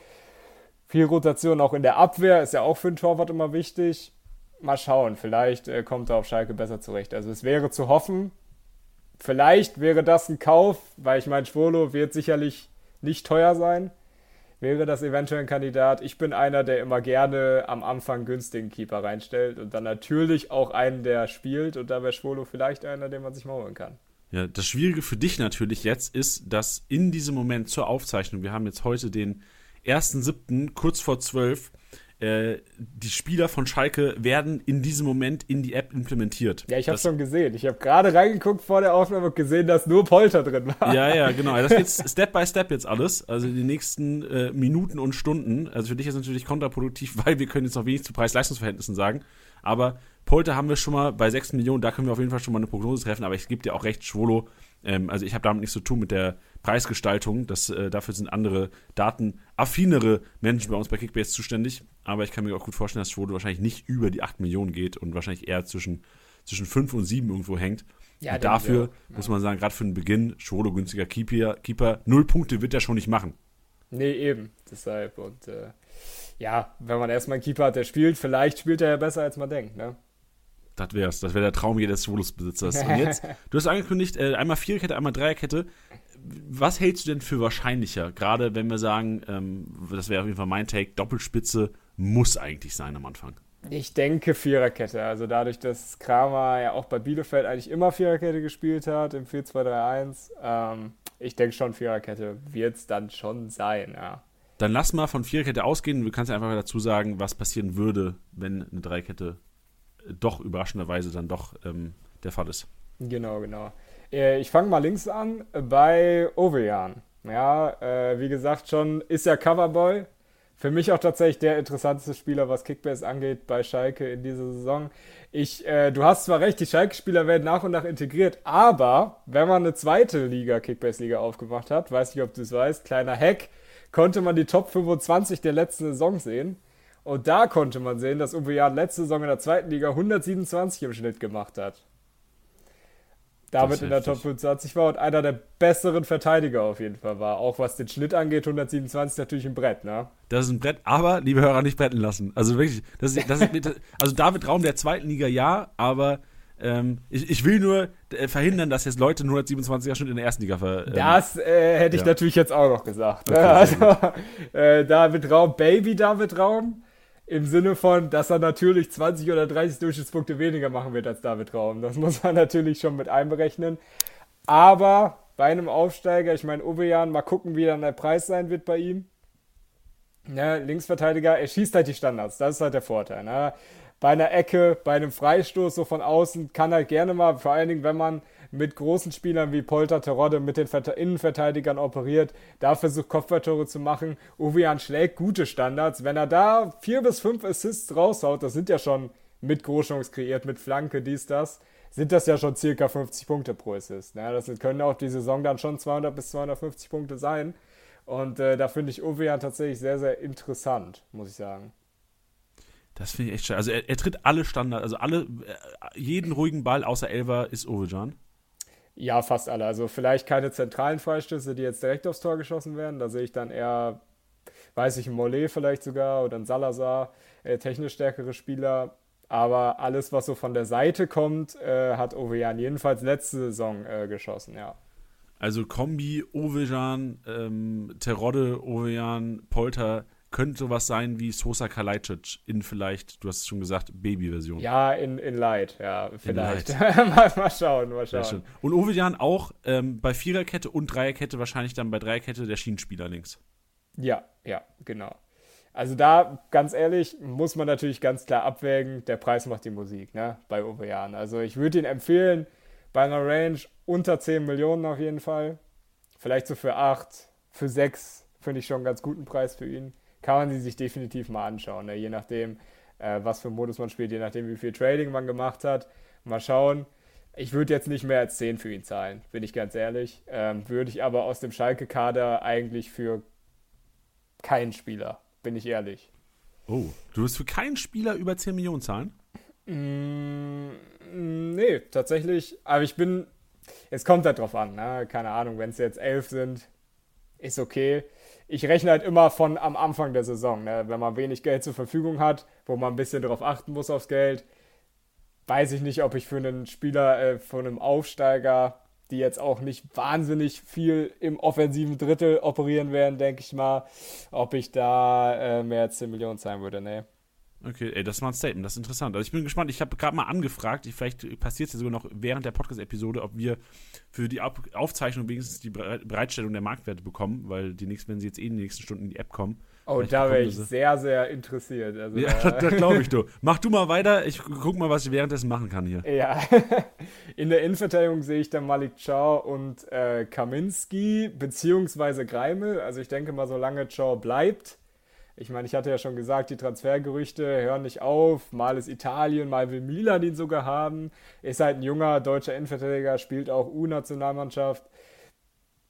viel Rotation auch in der Abwehr ist ja auch für den Torwart immer wichtig. Mal schauen, vielleicht äh, kommt er auf Schalke besser zurecht. Also es wäre zu hoffen, vielleicht wäre das ein Kauf, weil ich meine, Schwolo wird sicherlich nicht teuer sein. Wäre das eventuell ein Kandidat? Ich bin einer, der immer gerne am Anfang günstigen Keeper reinstellt und dann natürlich auch einen, der spielt. Und da wäre Schwolo vielleicht einer, den man sich mal holen kann. Ja, das Schwierige für dich natürlich jetzt ist, dass in diesem Moment zur Aufzeichnung, wir haben jetzt heute den 1.7., kurz vor 12, äh, die Spieler von Schalke werden in diesem Moment in die App implementiert. Ja, ich habe schon gesehen. Ich habe gerade reingeguckt vor der Aufnahme und gesehen, dass nur Polter drin war. Ja, ja, genau. Das geht Step by Step jetzt alles. Also die nächsten äh, Minuten und Stunden. Also für dich ist es natürlich kontraproduktiv, weil wir können jetzt noch wenig zu Preis-Leistungsverhältnissen sagen. Aber Polter haben wir schon mal bei 6 Millionen, da können wir auf jeden Fall schon mal eine Prognose treffen. Aber ich gebe dir auch recht, Schwolo Ähm, also ich habe damit nichts zu tun mit der Preisgestaltung. Das, äh, dafür sind andere datenaffinere Menschen bei uns bei Kickbase zuständig. Aber ich kann mir auch gut vorstellen, dass Schwode wahrscheinlich nicht über die 8 Millionen geht und wahrscheinlich eher zwischen, zwischen 5 und 7 irgendwo hängt. Ja, und dafür ja. muss man sagen, gerade für den Beginn, Schwode günstiger Keeper, Keeper, null Punkte wird er schon nicht machen. Nee, eben. Deshalb. Und äh, ja, wenn man erstmal einen Keeper hat, der spielt, vielleicht spielt er ja besser, als man denkt, ne? Das wär's. Das wäre der Traum jedes Solos-Besitzers. Und jetzt, du hast angekündigt, äh, einmal Viererkette, einmal Dreierkette. Was hältst du denn für wahrscheinlicher? Gerade wenn wir sagen, ähm, das wäre auf jeden Fall mein Take, Doppelspitze muss eigentlich sein am Anfang. Ich denke Viererkette. Also dadurch, dass Kramer ja auch bei Bielefeld eigentlich immer Viererkette gespielt hat im 4-2-3-1, ähm, ich denke schon Viererkette wird es dann schon sein, ja. Dann lass mal von Viererkette ausgehen. Du kannst einfach dazu sagen, was passieren würde, wenn eine Dreikette doch überraschenderweise dann doch ähm, der Fall ist. Genau, genau. Äh, ich fange mal links an bei Ovejan. Ja, äh, wie gesagt, schon ist ja Coverboy. Für mich auch tatsächlich der interessanteste Spieler, was Kickbase angeht bei Schalke in dieser Saison. Ich, äh, du hast zwar recht, die Schalke-Spieler werden nach und nach integriert, aber wenn man eine zweite Liga, Kickbase-Liga aufgemacht hat, weiß nicht, ob du es weißt, kleiner Hack, konnte man die Top 25 der letzten Saison sehen. Und da konnte man sehen, dass Uwe Jan letzte Saison in der zweiten Liga 127 im Schnitt gemacht hat. Damit in der Top 25 war und einer der besseren Verteidiger auf jeden Fall war. Auch was den Schnitt angeht, 127 natürlich ein Brett, ne? Das ist ein Brett, aber, liebe Hörer, nicht bretten lassen. Also wirklich, das ist, das ist, also David Raum der zweiten Liga ja, aber ähm, ich, ich, will nur äh, verhindern, dass jetzt Leute 127er Schnitt in der ersten Liga ver. Ähm, das äh, hätte ich ja. natürlich jetzt auch noch gesagt. Okay, also, äh, David Raum, Baby David Raum, im Sinne von, dass er natürlich 20 oder 30 Durchschnittspunkte weniger machen wird als David Raum. Das muss man natürlich schon mit einberechnen. Aber bei einem Aufsteiger, ich meine, Obejan, mal gucken, wie dann der Preis sein wird bei ihm. Ne, Linksverteidiger, er schießt halt die Standards, das ist halt der Vorteil. Ne? bei einer Ecke, bei einem Freistoß so von außen kann er gerne mal, vor allen Dingen, wenn man mit großen Spielern wie Polter, Terodde mit den Innenverteidigern operiert, da versucht Kopfballtore zu machen. Uwean schlägt gute Standards. Wenn er da vier bis fünf Assists raushaut, das sind ja schon mit Großchance kreiert, mit Flanke, dies, das, sind das ja schon circa 50 Punkte pro Assist. Ja, das können auch die Saison dann schon 200 bis 250 Punkte sein. Und äh, da finde ich Uwean tatsächlich sehr, sehr interessant, muss ich sagen. Das finde ich echt schade. Also er, er, tritt alle Standards, also alle, äh, jeden ruhigen Ball außer Elver ist Ovejan. Ja, fast alle. Also vielleicht keine zentralen Freistöße, die jetzt direkt aufs Tor geschossen werden. Da sehe ich dann eher, weiß ich, ein Mollet vielleicht sogar oder ein Salazar, äh, technisch stärkere Spieler. Aber alles, was so von der Seite kommt, äh, hat Ovejan jedenfalls letzte Saison äh, geschossen, ja. Also Kombi, Ovejan, ähm, Terodde, Ovejan, Polter, könnte sowas sein wie Sosa Kalajdzic in vielleicht, du hast es schon gesagt, Baby-Version. Ja, in, in Light, ja, vielleicht. mal, mal, schauen, mal schauen. Und Ovejan auch ähm, bei Viererkette und Dreierkette, wahrscheinlich dann bei Dreierkette der Schienenspieler links. Ja, ja, genau. Also da, ganz ehrlich, muss man natürlich ganz klar abwägen, der Preis macht die Musik, ne, bei Ovejan. Also ich würde ihn empfehlen, bei einer Range unter 10 Millionen auf jeden Fall. Vielleicht so für 8, für 6 finde ich schon einen ganz guten Preis für ihn kann man sie sich definitiv mal anschauen. Ne? Je nachdem, äh, was für Modus man spielt, je nachdem, wie viel Trading man gemacht hat. Mal schauen. Ich würde jetzt nicht mehr als 10 für ihn zahlen, bin ich ganz ehrlich. Ähm, würde ich aber aus dem Schalke-Kader eigentlich für keinen Spieler, bin ich ehrlich. Oh, du wirst für keinen Spieler über 10 Millionen zahlen? Mm, nee, tatsächlich. Aber ich bin. Es kommt halt drauf an, ne? Keine Ahnung, wenn es jetzt 11 sind, ist okay ich rechne halt immer von am Anfang der Saison, ne? wenn man wenig Geld zur Verfügung hat, wo man ein bisschen darauf achten muss aufs Geld. Weiß ich nicht, ob ich für einen Spieler äh, von einem Aufsteiger, die jetzt auch nicht wahnsinnig viel im offensiven Drittel operieren werden, denke ich mal, ob ich da äh, mehr als 10 Millionen zahlen würde. Nee. Okay, ey, das war ein Statement, das ist interessant. Also ich bin gespannt, ich habe gerade mal angefragt, vielleicht passiert es ja sogar noch während der Podcast-Episode, ob wir für die Aufzeichnung wenigstens die Bereitstellung der Marktwerte bekommen, weil die nächsten, wenn sie jetzt eh in den nächsten Stunden in die App kommen. Oh, da wäre ich sehr, sehr interessiert. Also, ja, das, das glaube ich, du. Mach du mal weiter, ich guck mal, was ich währenddessen machen kann hier. Ja, in der Innenverteidigung sehe ich dann Malik Chow und äh, Kaminski, beziehungsweise Greimel. Also ich denke mal, solange Chow bleibt, Ich meine, ich hatte ja schon gesagt, die Transfergerüchte hören nicht auf. Mal ist Italien, mal will Milan ihn sogar haben. Ist halt ein junger deutscher Innenverteidiger, spielt auch U-Nationalmannschaft.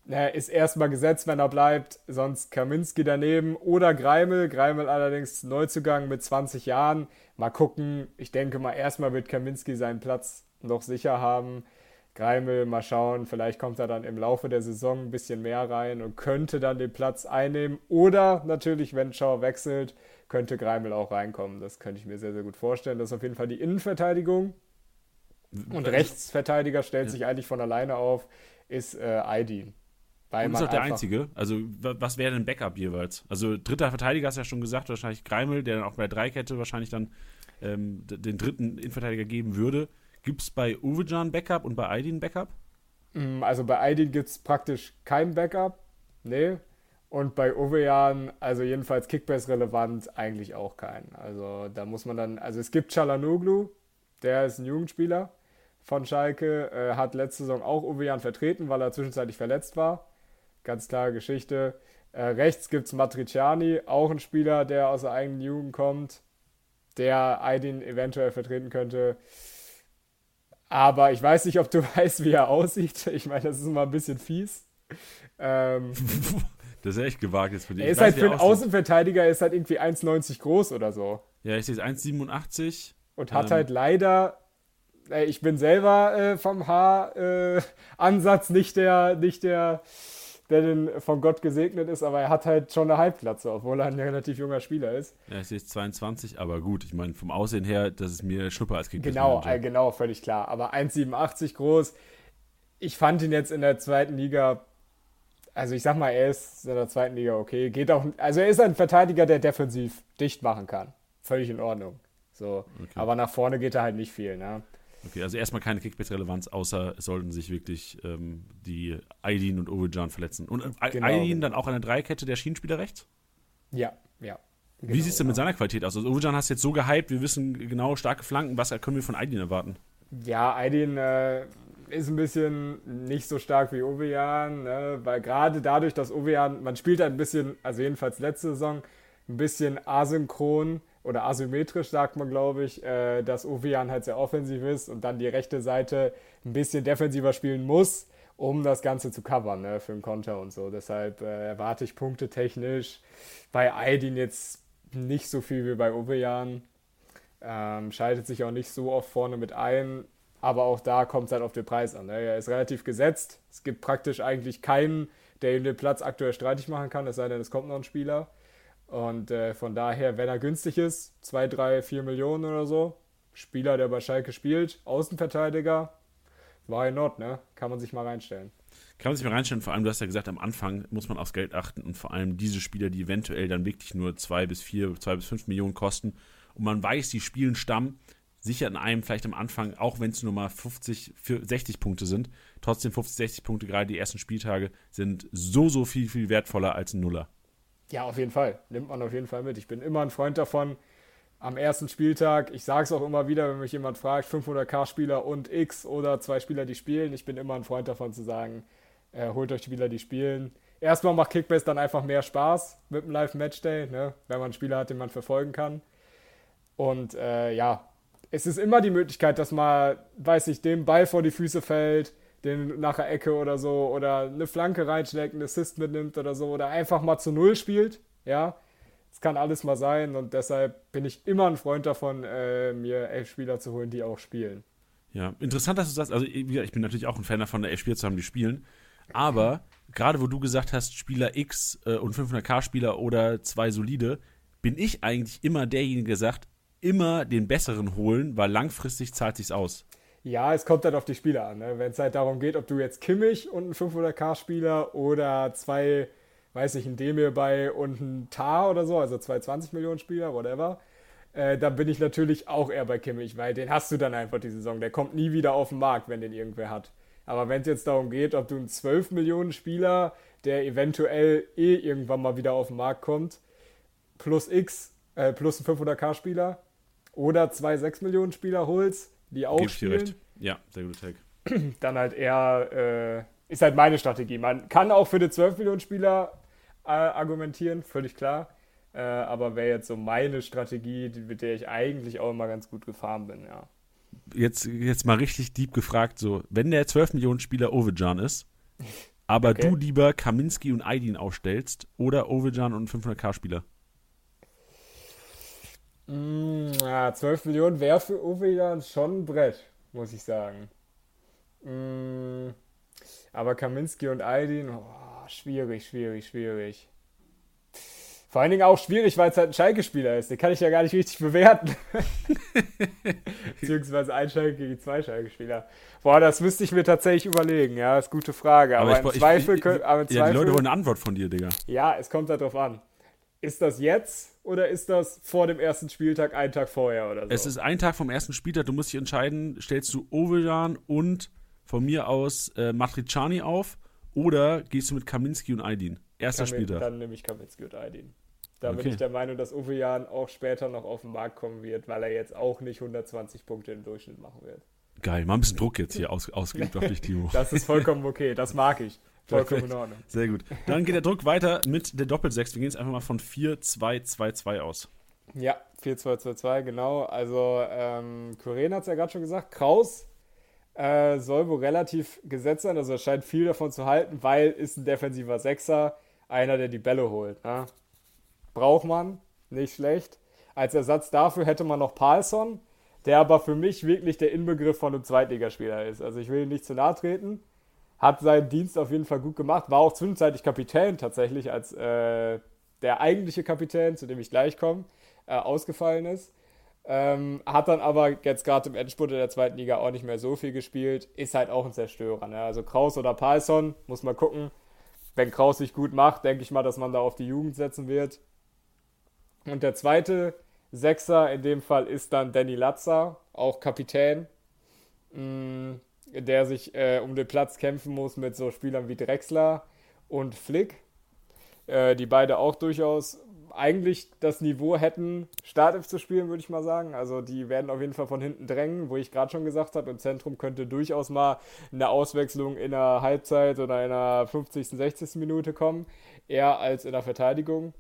Naja, ist erstmal gesetzt, wenn er bleibt. Sonst Kaminski daneben oder Greimel. Greimel allerdings Neuzugang mit 20 Jahren. Mal gucken. Ich denke mal, erstmal wird Kaminski seinen Platz noch sicher haben. Greimel, mal schauen, vielleicht kommt er dann im Laufe der Saison ein bisschen mehr rein und könnte dann den Platz einnehmen. Oder natürlich, wenn Schau wechselt, könnte Greimel auch reinkommen. Das könnte ich mir sehr, sehr gut vorstellen. Das ist auf jeden Fall die Innenverteidigung. Und Rechtsverteidiger stellt ja. sich eigentlich von alleine auf, ist äh, Aydin. Weil ist doch der einzige. Also, was wäre denn Backup jeweils? Also, dritter Verteidiger hast du ja schon gesagt, wahrscheinlich Greimel, der dann auch bei der Dreikette wahrscheinlich dann ähm, den dritten Innenverteidiger geben würde. Gibt es bei Uwejan Backup und bei Aydin Backup? Mm, also bei Aydin gibt es praktisch kein Backup. Nee. Und bei Uwejan, also jedenfalls Kickbase relevant, eigentlich auch keinen. Also da muss man dann, also es gibt Chalanoglu, der ist ein Jugendspieler von Schalke, äh, hat letzte Saison auch Uwejan vertreten, weil er zwischenzeitlich verletzt war. Ganz klare Geschichte. Äh, rechts gibt es Matriciani, auch ein Spieler, der aus der eigenen Jugend kommt, der Aydin eventuell vertreten könnte. Aber ich weiß nicht, ob du weißt, wie er aussieht. Ich meine, das ist immer ein bisschen fies. Ähm, das ist echt gewagt jetzt für dich. Er ist halt für einen Außenverteidiger ist halt irgendwie 1,90 groß oder so. Ja, ich sehe 1,87. Und hat ähm, halt leider, ich bin selber äh, vom Haaransatz äh, nicht der, nicht der der denn von Gott gesegnet ist, aber er hat halt schon eine Halbplatze, obwohl er ein relativ junger Spieler ist. Ja, ich sehe 22, aber gut, ich meine, vom Aussehen her, das ist mir Schnuppe als Kickbase Genau, äh, genau, völlig klar. Aber 1,87 groß. Ich fand ihn jetzt in der zweiten Liga, also ich sag mal, er ist in der zweiten Liga okay. Geht auch, also er ist ein Verteidiger, der defensiv dicht machen kann. Völlig in Ordnung. So. Okay. Aber nach vorne geht er halt nicht viel, ne? Okay, also erstmal keine Kickbase-Relevanz, außer es sollten sich wirklich ähm, die Aydin und Ovejan verletzen. Und äh, genau, Aydin genau. dann auch eine Dreikette der Schienenspieler rechts? Ja, ja. Genau, Wie sieht es denn mit seiner Qualität aus? Also Ovejan hast jetzt so gehypt, wir wissen genau starke Flanken. Was können wir von Aydin erwarten? Ja, Aydin äh, ist ein bisschen nicht so stark wie Ovejan, ne? weil gerade dadurch, dass Ovejan, man spielt ein bisschen, also jedenfalls letzte Saison, ein bisschen asynchron oder asymmetrisch sagt man, glaube ich, äh, dass Ovejan halt sehr offensiv ist und dann die rechte Seite ein bisschen defensiver spielen muss, um das Ganze zu covern, ne, für den Konter und so. Deshalb äh, erwarte ich Punkte technisch bei Aydin jetzt nicht so viel wie bei Ovejan. Ähm, schaltet sich auch nicht so oft vorne mit ein, aber auch da kommt es halt auf den Preis an. Ne? Er ist relativ gesetzt. Es gibt praktisch eigentlich keinen, der ihm den Platz aktuell streitig machen kann, es sei denn, es kommt noch ein Spieler. Und äh, von daher, wenn er günstig ist, 2, 3, 4 Millionen oder so, Spieler, der bei Schalke spielt, Außenverteidiger, why not, ne? Kann man sich mal reinstellen. Kann man sich mal reinstellen, vor allem, du hast ja gesagt, am Anfang muss man aufs Geld achten und vor allem diese Spieler, die eventuell dann wirklich nur 2 bis 4, 2 bis 5 Millionen kosten und man weiß, die spielen Stamm, sichert in einem vielleicht am Anfang, auch wenn es nur mal 50, 60 Punkte sind, trotzdem 50, 60 Punkte, gerade die ersten Spieltage, sind so, so viel, viel wertvoller als ein Nuller. Ja, auf jeden Fall. Nimmt man auf jeden Fall mit. Ich bin immer ein Freund davon, am ersten Spieltag, ich sage es auch immer wieder, wenn mich jemand fragt, 500k-Spieler und X oder zwei Spieler, die spielen, ich bin immer ein Freund davon zu sagen, äh, holt euch Spieler, die spielen. Erstmal macht Kickbase dann einfach mehr Spaß mit dem Live-Matchday, ne? wenn man einen Spieler hat, den man verfolgen kann. Und äh, ja, es ist immer die Möglichkeit, dass mal, weiß ich, dem Ball vor die Füße fällt, den nach der Ecke oder so oder eine Flanke reinschlägt, einen Assist mitnimmt oder so oder einfach mal zu Null spielt. Ja, es kann alles mal sein und deshalb bin ich immer ein Freund davon, äh, mir elf Spieler zu holen, die auch spielen. Ja, interessant, dass du sagst, also ich bin natürlich auch ein Fan davon, elf Spieler zu haben, die spielen. Aber gerade wo du gesagt hast, Spieler X äh, und 500k-Spieler oder zwei solide, bin ich eigentlich immer derjenige, der sagt, immer den besseren holen, weil langfristig zahlt sich's aus. Ja, es kommt halt auf die Spieler an. Ne? Wenn es halt darum geht, ob du jetzt Kimmich und einen 500k-Spieler oder zwei, weiß ich, ein Demir bei und ein Tar oder so, also zwei 20 Millionen Spieler, whatever, äh, dann bin ich natürlich auch eher bei Kimmich, weil den hast du dann einfach die Saison. Der kommt nie wieder auf den Markt, wenn den irgendwer hat. Aber wenn es jetzt darum geht, ob du einen 12 Millionen Spieler, der eventuell eh irgendwann mal wieder auf den Markt kommt, plus X, äh, plus ein 500k-Spieler oder zwei 6 Millionen Spieler holst, die auch spielen. Recht. Ja, sehr guter Tag. Dann halt eher, äh, ist halt meine Strategie. Man kann auch für die 12 Millionen Spieler äh, argumentieren, völlig klar. Äh, aber wäre jetzt so meine Strategie, mit der ich eigentlich auch immer ganz gut gefahren bin, ja. Jetzt, jetzt mal richtig deep gefragt, so, wenn der 12 Millionen Spieler Ovejan ist, aber okay. du lieber Kaminski und Aydin aufstellst oder Ovejan und 500k Spieler? Mm, ja, 12 Millionen wäre für Ovejan schon ein Brett, muss ich sagen. Mm, aber Kaminski und Aydin, oh, schwierig, schwierig, schwierig. Vor allen Dingen auch schwierig, weil es halt ein Schalke-Spieler ist. Den kann ich ja gar nicht richtig bewerten. Beziehungsweise ein Schalke gegen zwei Schalke-Spieler. Boah, das müsste ich mir tatsächlich überlegen. Ja, ist eine gute Frage. Aber, aber im Zweifel, ich, ich, aber im ja, Zweifel, die Leute wollen eine Antwort von dir, Digga. Ja, es kommt halt drauf an. Ist das jetzt oder ist das vor dem ersten Spieltag, einen Tag vorher oder so? Es ist ein Tag vom ersten Spieltag. Du musst dich entscheiden, stellst du Ovejan und von mir aus äh, Matriciani auf oder gehst du mit Kaminski und Aydin? Erster Kamin, Spieltag. Dann nehme ich Kaminski und Aydin. Da okay. bin ich der Meinung, dass Uwe Jan auch später noch auf den Markt kommen wird, weil er jetzt auch nicht 120 Punkte im Durchschnitt machen wird. Geil, mal ein bisschen Druck jetzt hier aus, ausgeübt auf dich, Timo. Das ist vollkommen okay, das mag ich. Vollkommen in Ordnung. Sehr gut. Dann geht der Druck weiter mit der Doppelsechs. Wir gehen jetzt einfach mal von 4-2-2-2 aus. Ja, 4-2-2-2, genau. Also, ähm, Kuren hat es ja gerade schon gesagt. Kraus äh, soll wohl relativ gesetzt sein. Also, er scheint viel davon zu halten, weil ist ein defensiver Sechser, einer, der die Bälle holt. Ne? Braucht man, nicht schlecht. Als Ersatz dafür hätte man noch Palsson, der aber für mich wirklich der Inbegriff von einem Zweitligaspieler ist. Also, ich will ihm nicht zu nahe treten hat seinen Dienst auf jeden Fall gut gemacht, war auch zwischenzeitlich Kapitän tatsächlich, als äh, der eigentliche Kapitän, zu dem ich gleich komme, äh, ausgefallen ist. Ähm, hat dann aber jetzt gerade im Endspurt der zweiten Liga auch nicht mehr so viel gespielt. Ist halt auch ein Zerstörer. Ne? Also Kraus oder Palsson, muss man gucken. Wenn Kraus sich gut macht, denke ich mal, dass man da auf die Jugend setzen wird. Und der zweite Sechser in dem Fall ist dann Danny Latzer, auch Kapitän. Mm, der sich äh, um den Platz kämpfen muss mit so Spielern wie Drexler und Flick, äh, die beide auch durchaus eigentlich das Niveau hätten, Startelf zu spielen, würde ich mal sagen. Also die werden auf jeden Fall von hinten drängen, wo ich gerade schon gesagt habe, im Zentrum könnte durchaus mal eine Auswechslung in der Halbzeit oder in der 50., 60. Minute kommen, eher als in der Verteidigung.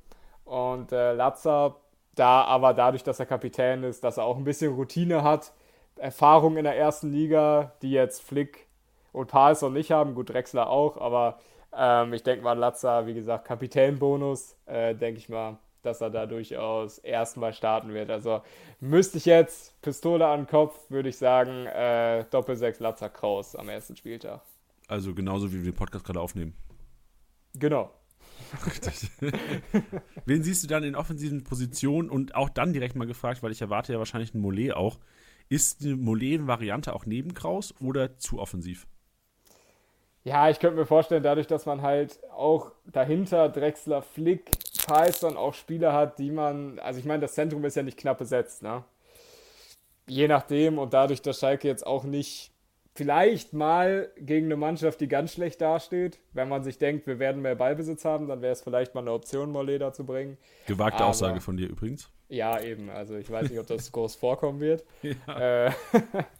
Und äh, Latzer, da aber dadurch, dass er Kapitän ist, dass er auch ein bisschen Routine hat, Erfahrung in der ersten Liga, die jetzt Flick und Palsson nicht haben. Gut, Drexler auch, aber ähm, ich denke mal, Latza, wie gesagt, Kapitänbonus, äh, denke ich mal, dass er da durchaus erstmal starten wird. Also müsste ich jetzt Pistole an den Kopf, würde ich sagen, äh, Doppel-6 Latza Kraus am ersten Spieltag. Also genauso wie wir den Podcast gerade aufnehmen. Genau. Wen siehst du dann in offensiven Positionen und auch dann direkt mal gefragt, weil ich erwarte ja wahrscheinlich einen Mollet auch. Ist die Molen-Variante auch neben Kraus oder zu offensiv? Ja, ich könnte mir vorstellen, dadurch, dass man halt auch dahinter Drexler, Flick, Pfeiffer dann auch Spieler hat, die man, also ich meine, das Zentrum ist ja nicht knapp besetzt, ne? Je nachdem und dadurch, dass Schalke jetzt auch nicht vielleicht mal gegen eine Mannschaft, die ganz schlecht dasteht, wenn man sich denkt, wir werden mehr Ballbesitz haben, dann wäre es vielleicht mal eine Option, Moleda zu bringen. Gewagte Aber, Aussage von dir übrigens. Ja, eben. Also ich weiß nicht, ob das groß vorkommen wird. Ja. Äh,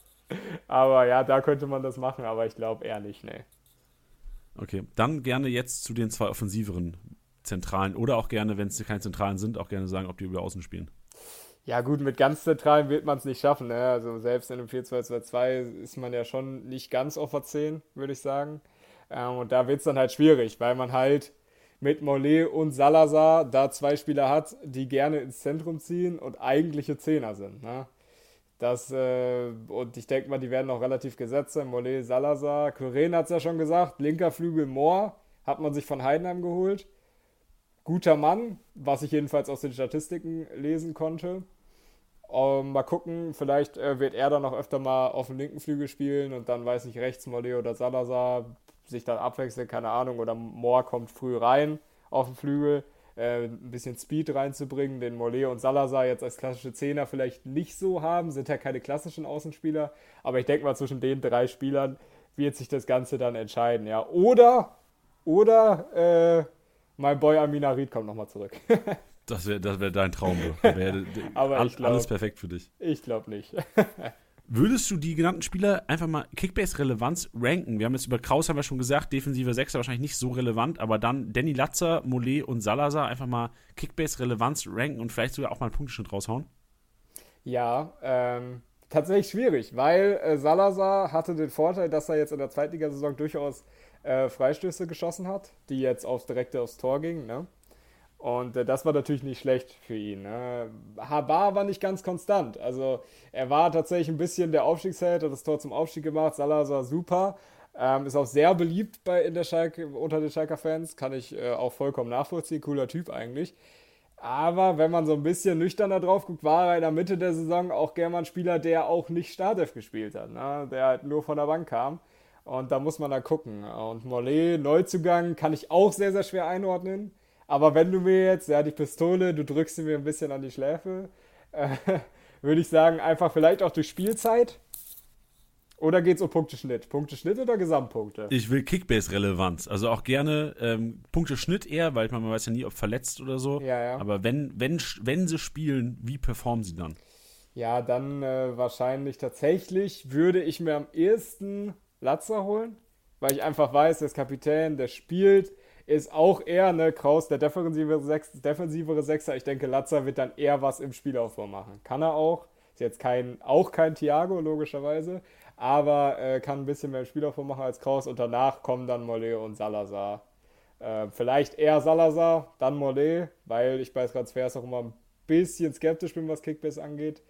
aber ja, da könnte man das machen, aber ich glaube eher nicht, nee. Okay, dann gerne jetzt zu den zwei offensiveren Zentralen oder auch gerne, wenn es keine Zentralen sind, auch gerne sagen, ob die über Außen spielen. Ja, gut, mit ganz Zentralen wird man es nicht schaffen. Ne? Also selbst in einem 4-2-2-2 ist man ja schon nicht ganz auf der 10, würde ich sagen. Ähm, und da wird es dann halt schwierig, weil man halt mit Mollet und Salazar da zwei Spieler hat, die gerne ins Zentrum ziehen und eigentliche Zehner sind. Ne? Das, äh, und ich denke mal, die werden auch relativ gesetzt sein. Mollet, Salazar. Kuren hat es ja schon gesagt. Linker Flügel Mohr hat man sich von Heidenheim geholt. Guter Mann, was ich jedenfalls aus den Statistiken lesen konnte. Um, ähm, mal gucken, vielleicht äh, wird er dann noch öfter mal auf dem linken Flügel spielen und dann weiß ich rechts Mollet oder Salazar sich dann abwechseln, keine Ahnung, oder Moore kommt früh rein auf den Flügel, äh, ein bisschen Speed reinzubringen, den Mollet und Salazar jetzt als klassische Zehner vielleicht nicht so haben, sind ja keine klassischen Außenspieler, aber ich denke mal, zwischen den drei Spielern wird sich das Ganze dann entscheiden, ja. Oder, oder, äh, mein Boy Aminarit kommt nochmal zurück. das wäre das wär dein Traum, wär, aber all, glaub, alles perfekt für dich. Ich glaube nicht. Würdest du die genannten Spieler einfach mal Kickbase-Relevanz ranken? Wir haben jetzt über Kraus haben wir schon gesagt, defensive Sechser wahrscheinlich nicht so relevant, aber dann Danny Latzer, Mollet und Salazar einfach mal Kickbase-Relevanz ranken und vielleicht sogar auch mal einen Punkteschnitt raushauen? Ja, ähm, tatsächlich schwierig, weil äh, Salazar hatte den Vorteil, dass er jetzt in der Zweitligasaison durchaus äh, Freistöße geschossen hat, die jetzt aufs direkte aufs Tor gingen. Ne? Und äh, das war natürlich nicht schlecht für ihn. Ne? War aber nicht ganz konstant. Also er war tatsächlich ein bisschen der Aufstiegsheld, hat das Tor zum Aufstieg gemacht. Salazar super. Ähm, ist auch sehr beliebt bei, in der Schalke, unter den Schalker Fans. Kann ich äh, auch vollkommen nachvollziehen. Cooler Typ eigentlich. Aber wenn man so ein bisschen nüchterner drauf guckt, war er in der Mitte der Saison auch gerne mal ein Spieler, der auch nicht Startelf gespielt hat. Ne? Der halt nur von der Bank kam. Und da muss man dann gucken. Und Mollet, Neuzugang, kann ich auch sehr, sehr schwer einordnen. Aber wenn du mir jetzt, ja, die Pistole, du drückst sie mir ein bisschen an die Schläfe, äh, würde ich sagen, einfach vielleicht auch durch Spielzeit. Oder geht es um Punkteschnitt? Punkteschnitt oder Gesamtpunkte? Ich will Kickbase-Relevanz. Also auch gerne ähm, Punkteschnitt eher, weil man weiß ja nie, ob verletzt oder so. Ja, ja. Aber wenn, wenn, wenn sie spielen, wie performen sie dann? Ja, dann äh, wahrscheinlich tatsächlich würde ich mir am ehesten Latzer holen, weil ich einfach weiß, der ist Kapitän, der spielt ist auch eher, ne, Kraus, der defensivere, Sech defensivere Sechser. Ich denke, Latzer wird dann eher was im Spielaufbau machen. Kann er auch. Ist jetzt kein, auch kein Thiago, logischerweise. Aber äh, kann ein bisschen mehr im Spielaufbau machen als Kraus. Und danach kommen dann Mollet und Salazar. Äh, vielleicht eher Salazar, dann Mollet, weil ich bei Transfers auch immer ein bisschen skeptisch bin, was Kickbase angeht.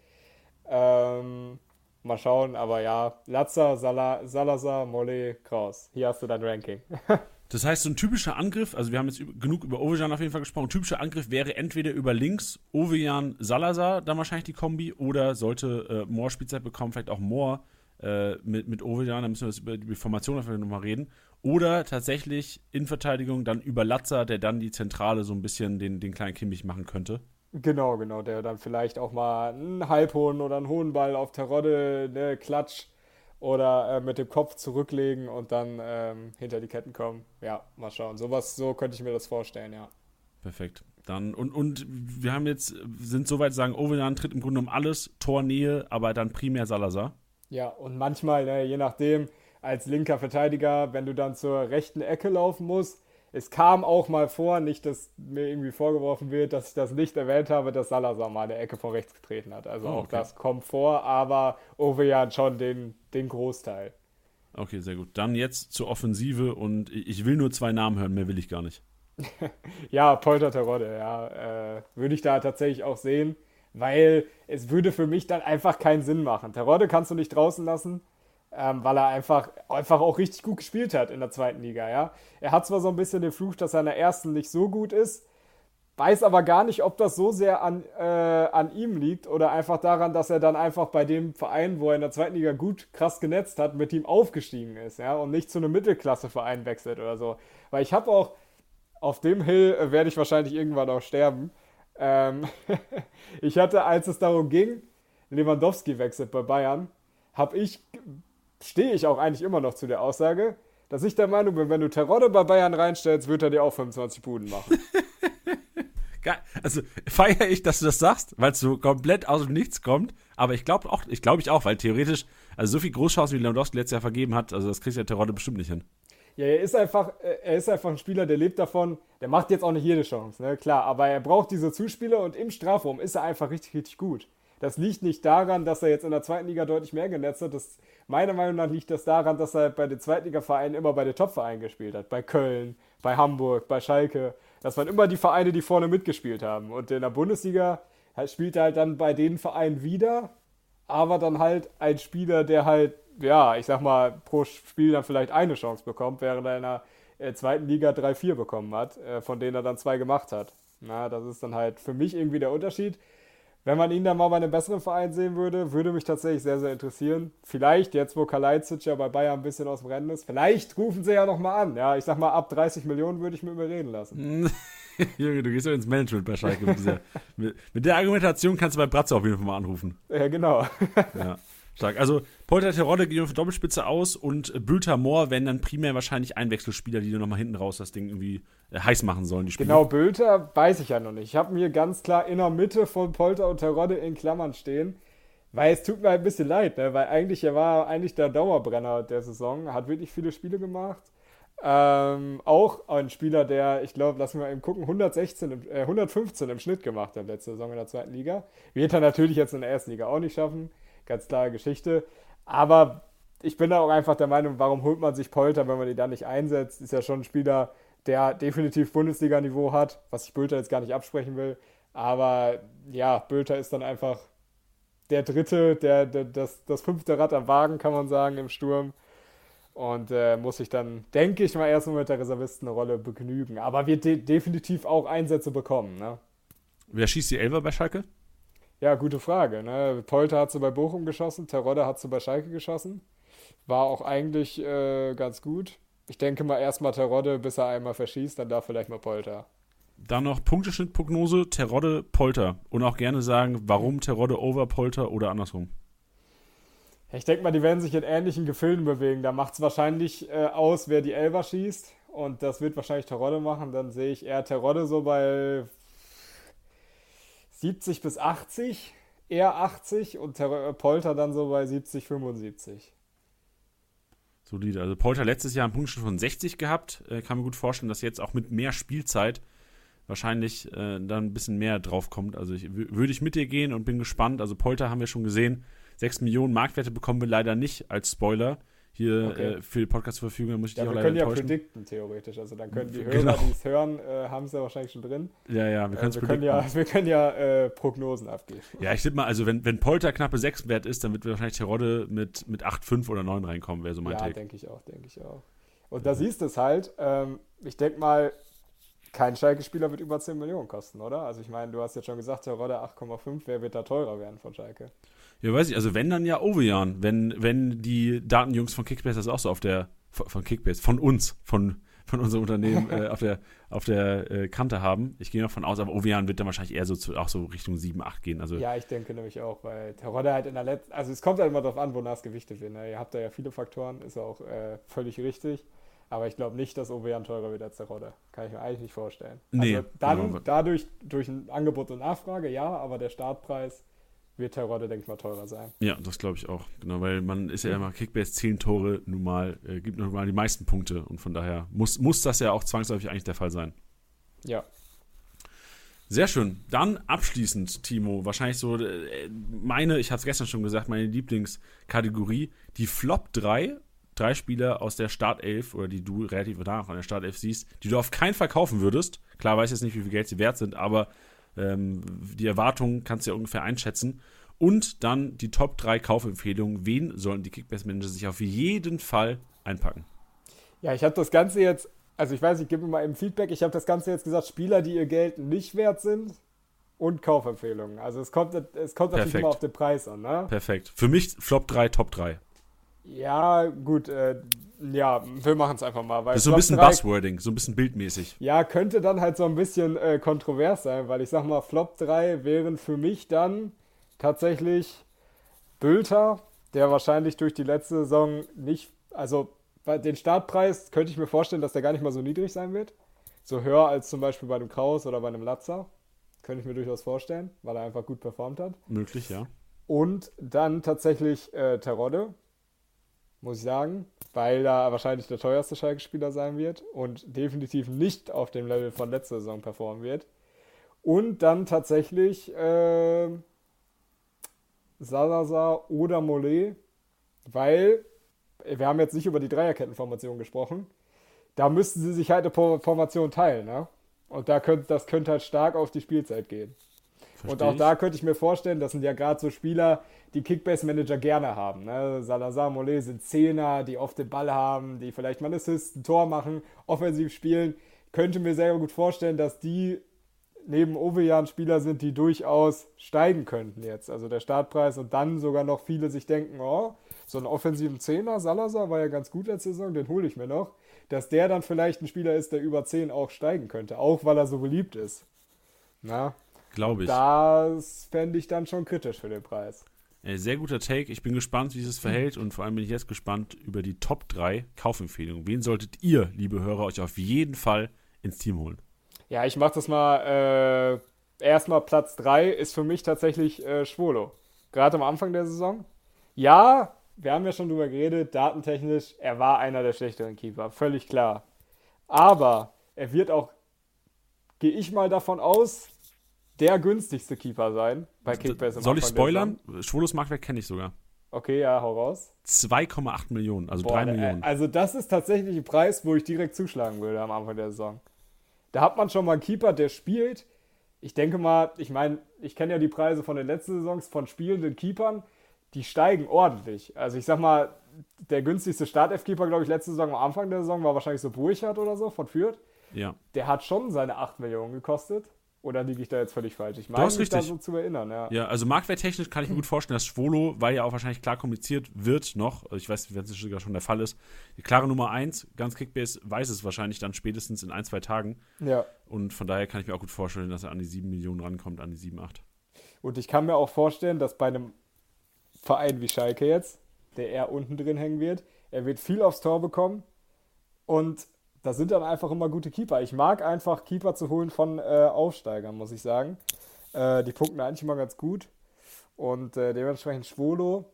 Ähm, mal schauen, aber ja, Latzer, Sala Salazar, Mollet, Kraus. Hier hast du dein Ranking. Das heißt, so ein typischer Angriff, also wir haben jetzt genug über Ovejan auf jeden Fall gesprochen, ein typischer Angriff wäre entweder über links Ovejan Salazar, dann wahrscheinlich die Kombi, oder sollte äh, Moore Spielzeit bekommen, vielleicht auch Moore äh, mit, mit Ovejan, dann müssen wir das über die Formation einfach nochmal reden. Oder tatsächlich in Verteidigung dann über Latzer, der dann die Zentrale so ein bisschen den, den kleinen Kimmich machen könnte. Genau, genau, der dann vielleicht auch mal einen Halbhohen oder einen hohen Ball auf Terodde, ne, Klatsch oder äh, mit dem Kopf zurücklegen und dann ähm, hinter die Ketten kommen. Ja, mal schauen. Sowas, so könnte ich mir das vorstellen, ja. Perfekt. Dann, und, und wir haben jetzt, sind soweit sagen, Ovenan tritt im Grunde um alles, Tornähe, aber dann primär Salazar. Ja, und manchmal, ne, je nachdem, als linker Verteidiger, wenn du dann zur rechten Ecke laufen musst, es kam auch mal vor, nicht, dass mir irgendwie vorgeworfen wird, dass ich das nicht erwähnt habe, dass Salazar mal eine Ecke von rechts getreten hat. Also oh, auch das kommt vor, aber Ovejan schon den, den Großteil. Okay, sehr gut. Dann jetzt zur Offensive und ich will nur zwei Namen hören, mehr will ich gar nicht. ja, Polter Terodde, ja. Äh, würde ich da tatsächlich auch sehen, weil es würde für mich dann einfach keinen Sinn machen. Terodde kannst du nicht draußen lassen ähm, weil er einfach, einfach auch richtig gut gespielt hat in der zweiten Liga. Ja? Er hat zwar so ein bisschen den Fluch, dass er in der ersten nicht so gut ist, weiß aber gar nicht, ob das so sehr an, äh, an ihm liegt oder einfach daran, dass er dann einfach bei dem Verein, wo er in der zweiten Liga gut krass genetzt hat, mit ihm aufgestiegen ist ja? und nicht zu einem Mittelklasse-Verein wechselt oder so. Weil ich habe auch, auf dem Hill äh, werde ich wahrscheinlich irgendwann auch sterben. Ähm ich hatte, als es darum ging, Lewandowski wechselt bei Bayern, habe ich stehe ich auch eigentlich immer noch zu der Aussage, dass ich der Meinung bin, wenn du Terodde bei Bayern reinstellst, wird er dir auch 25 Buden machen. also feiere ich, dass du das sagst, weil es so komplett aus dem Nichts kommt. Aber ich glaube auch, ich glaube ich auch, weil theoretisch, also so viel Großchancen wie Lewandowski letztes Jahr vergeben hat, also das kriegt ja Terodde bestimmt nicht hin. Ja, er ist einfach, er ist einfach ein Spieler, der lebt davon. Der macht jetzt auch nicht jede Chance, ne? Klar, aber er braucht diese Zuspieler und im Strafraum ist er einfach richtig, richtig gut. Das liegt nicht daran, dass er jetzt in der zweiten Liga deutlich mehr genetzt hat. Das, meiner Meinung nach liegt das daran, dass er bei den Zweitligavereinen immer bei den Topvereinen gespielt hat. Bei Köln, bei Hamburg, bei Schalke. Das waren immer die Vereine, die vorne mitgespielt haben. Und in der Bundesliga spielt er halt dann bei den Vereinen wieder, aber dann halt ein Spieler, der halt, ja, ich sag mal, pro Spiel dann vielleicht eine Chance bekommt, während er in der äh, zweiten Liga 3-4 bekommen hat, äh, von denen er dann zwei gemacht hat. Na, das ist dann halt für mich irgendwie der Unterschied. Wenn man ihn dann mal bei einem besseren Verein sehen würde, würde mich tatsächlich sehr, sehr interessieren. Vielleicht, jetzt wo Kalajdzic ja bei Bayern ein bisschen aus dem Rennen ist, vielleicht rufen sie ja nochmal an. Ja, ich sag mal, ab 30 Millionen würde ich mit mir reden lassen. Junge, du gehst ja ins Management bei Schalke. Mit, dieser, mit, mit, der Argumentation kannst du bei Bratze auf jeden Fall mal anrufen. Ja, genau. ja. Stark. Also Polter Terodde geht auf Doppelspitze aus und Bülter Moor werden dann primär wahrscheinlich Einwechselspieler, die nochmal hinten raus das Ding irgendwie äh, heiß machen sollen, die Spiele. Genau, Bülter weiß ich ja noch nicht. Ich habe mir ganz klar in der Mitte von Polter und Terodde in Klammern stehen, Weil es tut mir ein bisschen leid, ne? weil eigentlich er war eigentlich der Dauerbrenner der Saison, hat wirklich viele Spiele gemacht. Ähm, auch ein Spieler, der, ich glaube, lassen wir mal eben gucken, 116, äh, 115 im Schnitt gemacht hat letzte Saison in der zweiten Liga. Wird er natürlich jetzt in der ersten Liga auch nicht schaffen. Ganz klare Geschichte. Aber ich bin da auch einfach der Meinung, warum holt man sich Polter, wenn man ihn da nicht einsetzt? Ist ja schon ein Spieler, der definitiv Bundesliga-Niveau hat, was ich Bülter jetzt gar nicht absprechen will. Aber ja, Bülter ist dann einfach der dritte, der, der, das, das fünfte Rad am Wagen, kann man sagen, im Sturm. Und äh, muss sich dann, denke ich mal, erstmal mit der Reservistenrolle begnügen. Aber wird de definitiv auch Einsätze bekommen. Ne? Wer schießt die Elfer bei Schalke? Ja, gute Frage. Ne? Polter hat sie bei Bochum geschossen, Terodde hat sie bei Schalke geschossen. War auch eigentlich äh, ganz gut. Ich denke mal erstmal Terodde, bis er einmal verschießt, dann darf vielleicht mal Polter. Dann noch Punkteschnittprognose, Terodde, Polter. Und auch gerne sagen, warum Terodde over Polter oder andersrum. Ich denke mal, die werden sich in ähnlichen Gefilden bewegen. Da macht es wahrscheinlich äh, aus, wer die Elfer schießt. Und das wird wahrscheinlich Terodde machen. Dann sehe ich eher Terodde so bei 70 bis 80, eher 80 und Ter Polter dann so bei 70, 75. Solide. Also Polter letztes Jahr einen Punktschnitt von 60 gehabt. Äh, kann mir gut vorstellen, dass jetzt auch mit mehr Spielzeit wahrscheinlich äh, dann ein bisschen mehr drauf kommt. Also würde ich mit dir gehen und bin gespannt. Also Polter haben wir schon gesehen. 6 Millionen Marktwerte bekommen wir leider nicht als Spoiler hier okay. äh, für die Podcast zur Verfügung. Muss ich ja, dich auch wir leider können ja predikten, theoretisch. Also dann können die Hörer, genau. die es hören, äh, haben es ja wahrscheinlich schon drin. Ja, ja, wir, äh, wir können ja, wir können ja äh, Prognosen abgeben. Ja, ich tippe mal, also wenn, wenn Polter knappe 6 wert ist, dann wird wahrscheinlich Terodde mit, mit 8, 5 oder 9 reinkommen, wäre so mein ja, Take. Ja, denke ich auch, denke ich auch. Und da siehst du es halt, ähm, ich denke mal, kein Schalke-Spieler wird über 10 Millionen kosten, oder? Also ich meine, du hast jetzt schon gesagt, Terodde 8,5, wer wird da teurer werden von Schalke? Ja, weiß ich, also wenn dann ja Ovejan, wenn, wenn die Datenjungs von Kickbase das auch so auf der, von Kickbase, von uns, von, von unserem Unternehmen äh, auf der, auf der äh, Kante haben. Ich gehe davon aus, aber Ovejan wird dann wahrscheinlich eher so zu, auch so Richtung 7, 8 gehen. Also, ja, ich denke nämlich auch, weil Terodde halt in der letzten, also es kommt halt immer darauf an, wonach es gewichtet wird. Ne? Ihr habt da ja viele Faktoren, ist auch äh, völlig richtig. Aber ich glaube nicht, dass Ovejan teurer wird als der Rodde. Kann ich mir eigentlich nicht vorstellen. Nee, also dann genau. dadurch durch ein Angebot und Nachfrage, ja, aber der Startpreis wird Terodde, denke ich mal, teurer sein. Ja, das glaube ich auch. Genau, weil man ist ja immer Kickbase 10 Tore nun mal, äh, gibt nun mal die meisten Punkte und von daher muss, muss das ja auch zwangsläufig eigentlich der Fall sein. Ja. Sehr schön. Dann abschließend, Timo, wahrscheinlich so äh, meine, ich habe es gestern schon gesagt, meine Lieblingskategorie, die Flop 3 drei Spieler aus der Startelf oder die du relativ danach an der Startelf siehst, die du auf keinen Fall kaufen würdest. Klar weiß jetzt nicht, wie viel Geld sie wert sind, aber ähm, die Erwartungen kannst du ja ungefähr einschätzen. Und dann die Top 3 Kaufempfehlungen. Wen sollen die Kickbase-Manager sich auf jeden Fall einpacken? Ja, ich habe das Ganze jetzt, also ich weiß, ich gebe mir mal eben Feedback. Ich habe das Ganze jetzt gesagt, Spieler, die ihr Geld nicht wert sind und Kaufempfehlungen. Also es kommt, es kommt natürlich immer auf den Preis an. Ne? Perfekt. Für mich Flop 3, Top 3. Ja, gut, äh, ja, wir machen es einfach mal. Weil das ist so ein bisschen 3, Buzzwording, so ein bisschen bildmäßig. Ja, könnte dann halt so ein bisschen äh, kontrovers sein, weil ich sag mal, Flop 3 wären für mich dann tatsächlich Bülter, der wahrscheinlich durch die letzte Saison nicht, also den Startpreis könnte ich mir vorstellen, dass der gar nicht mal so niedrig sein wird. So höher als zum Beispiel bei einem Kraus oder bei einem Latzer. Könnte ich mir durchaus vorstellen, weil er einfach gut performt hat. Möglich, ja. Und dann tatsächlich äh, Terodde, muss ich sagen, weil da wahrscheinlich der teuerste Schalke-Spieler sein wird und definitiv nicht auf dem Level von letzter Saison performen wird. Und dann tatsächlich äh, Salazar oder Mollet, weil wir haben jetzt nicht über die Dreierkettenformation gesprochen. Da müssten sie sich halt eine Formation teilen, ne? Und da könnt, das könnte halt stark auf die Spielzeit gehen. Versteh und auch ich. da könnte ich mir vorstellen, das sind ja gerade so Spieler, die Kickbase-Manager gerne haben. Ne? Salazar, Mollet sind Zehner, die oft den Ball haben, die vielleicht mal Assist, ein Tor machen, offensiv spielen. Könnte mir sehr gut vorstellen, dass die neben Ovejan Spieler sind, die durchaus steigen könnten jetzt. Also der Startpreis und dann sogar noch viele sich denken, oh, so einen offensiven Zehner, Salazar war ja ganz gut letzte Saison, den hole ich mir noch. Dass der dann vielleicht ein Spieler ist, der über 10 auch steigen könnte, auch weil er so beliebt ist. Na, Glaube ich. Das fände ich dann schon kritisch für den Preis. Sehr guter Take. Ich bin gespannt, wie es verhält und vor allem bin ich jetzt gespannt über die Top 3 Kaufempfehlungen. Wen solltet ihr, liebe Hörer, euch auf jeden Fall ins Team holen? Ja, ich mache das mal. Äh, erstmal Platz 3 ist für mich tatsächlich äh, Schwolo. gerade am Anfang der Saison. Ja, wir haben ja schon drüber geredet, datentechnisch, er war einer der schlechteren Keeper, völlig klar. Aber er wird auch, gehe ich mal davon aus, der günstigste Keeper sein bei Kickbase. Soll ich spoilern? Schwulos Marktwert kenne ich sogar. Okay, ja, hau raus. 2,8 Millionen, also Boah, 3 Millionen. Also das ist tatsächlich ein Preis, wo ich direkt zuschlagen würde am Anfang der Saison. Da hat man schon mal einen Keeper, der spielt. Ich denke mal, ich meine, ich kenne ja die Preise von den letzten Saisons von spielenden Keepern. Die steigen ordentlich. Also ich sag mal, der günstigste Startelf-Keeper, glaube ich, letzte Saison am Anfang der Saison war wahrscheinlich so Burchardt oder so von Fürth. Ja. Der hat schon seine 8 Millionen gekostet. Oder liege ich da jetzt völlig falsch? Ich meine, mich richtig. da so zu erinnern, ja. Ja, also marktwerttechnisch kann ich mir gut vorstellen, dass Schwolo, weil ja auch wahrscheinlich klar kommuniziert wird noch, ich weiß, wenn es sogar schon der Fall ist, die klare Nummer 1, ganz Kickbase weiß es wahrscheinlich dann spätestens in ein, zwei Tagen. Ja. Und von daher kann ich mir auch gut vorstellen, dass er an die 7 Millionen rankommt, an die 7, 8. Und ich kann mir auch vorstellen, dass bei einem Verein wie Schalke jetzt, der eher unten drin hängen wird, er wird viel aufs Tor bekommen und das sind dann einfach immer gute Keeper. Ich mag einfach Keeper zu holen von äh, Aufsteigern, muss ich sagen. Äh, die punkten eigentlich immer ganz gut. Und äh, dementsprechend Schwolo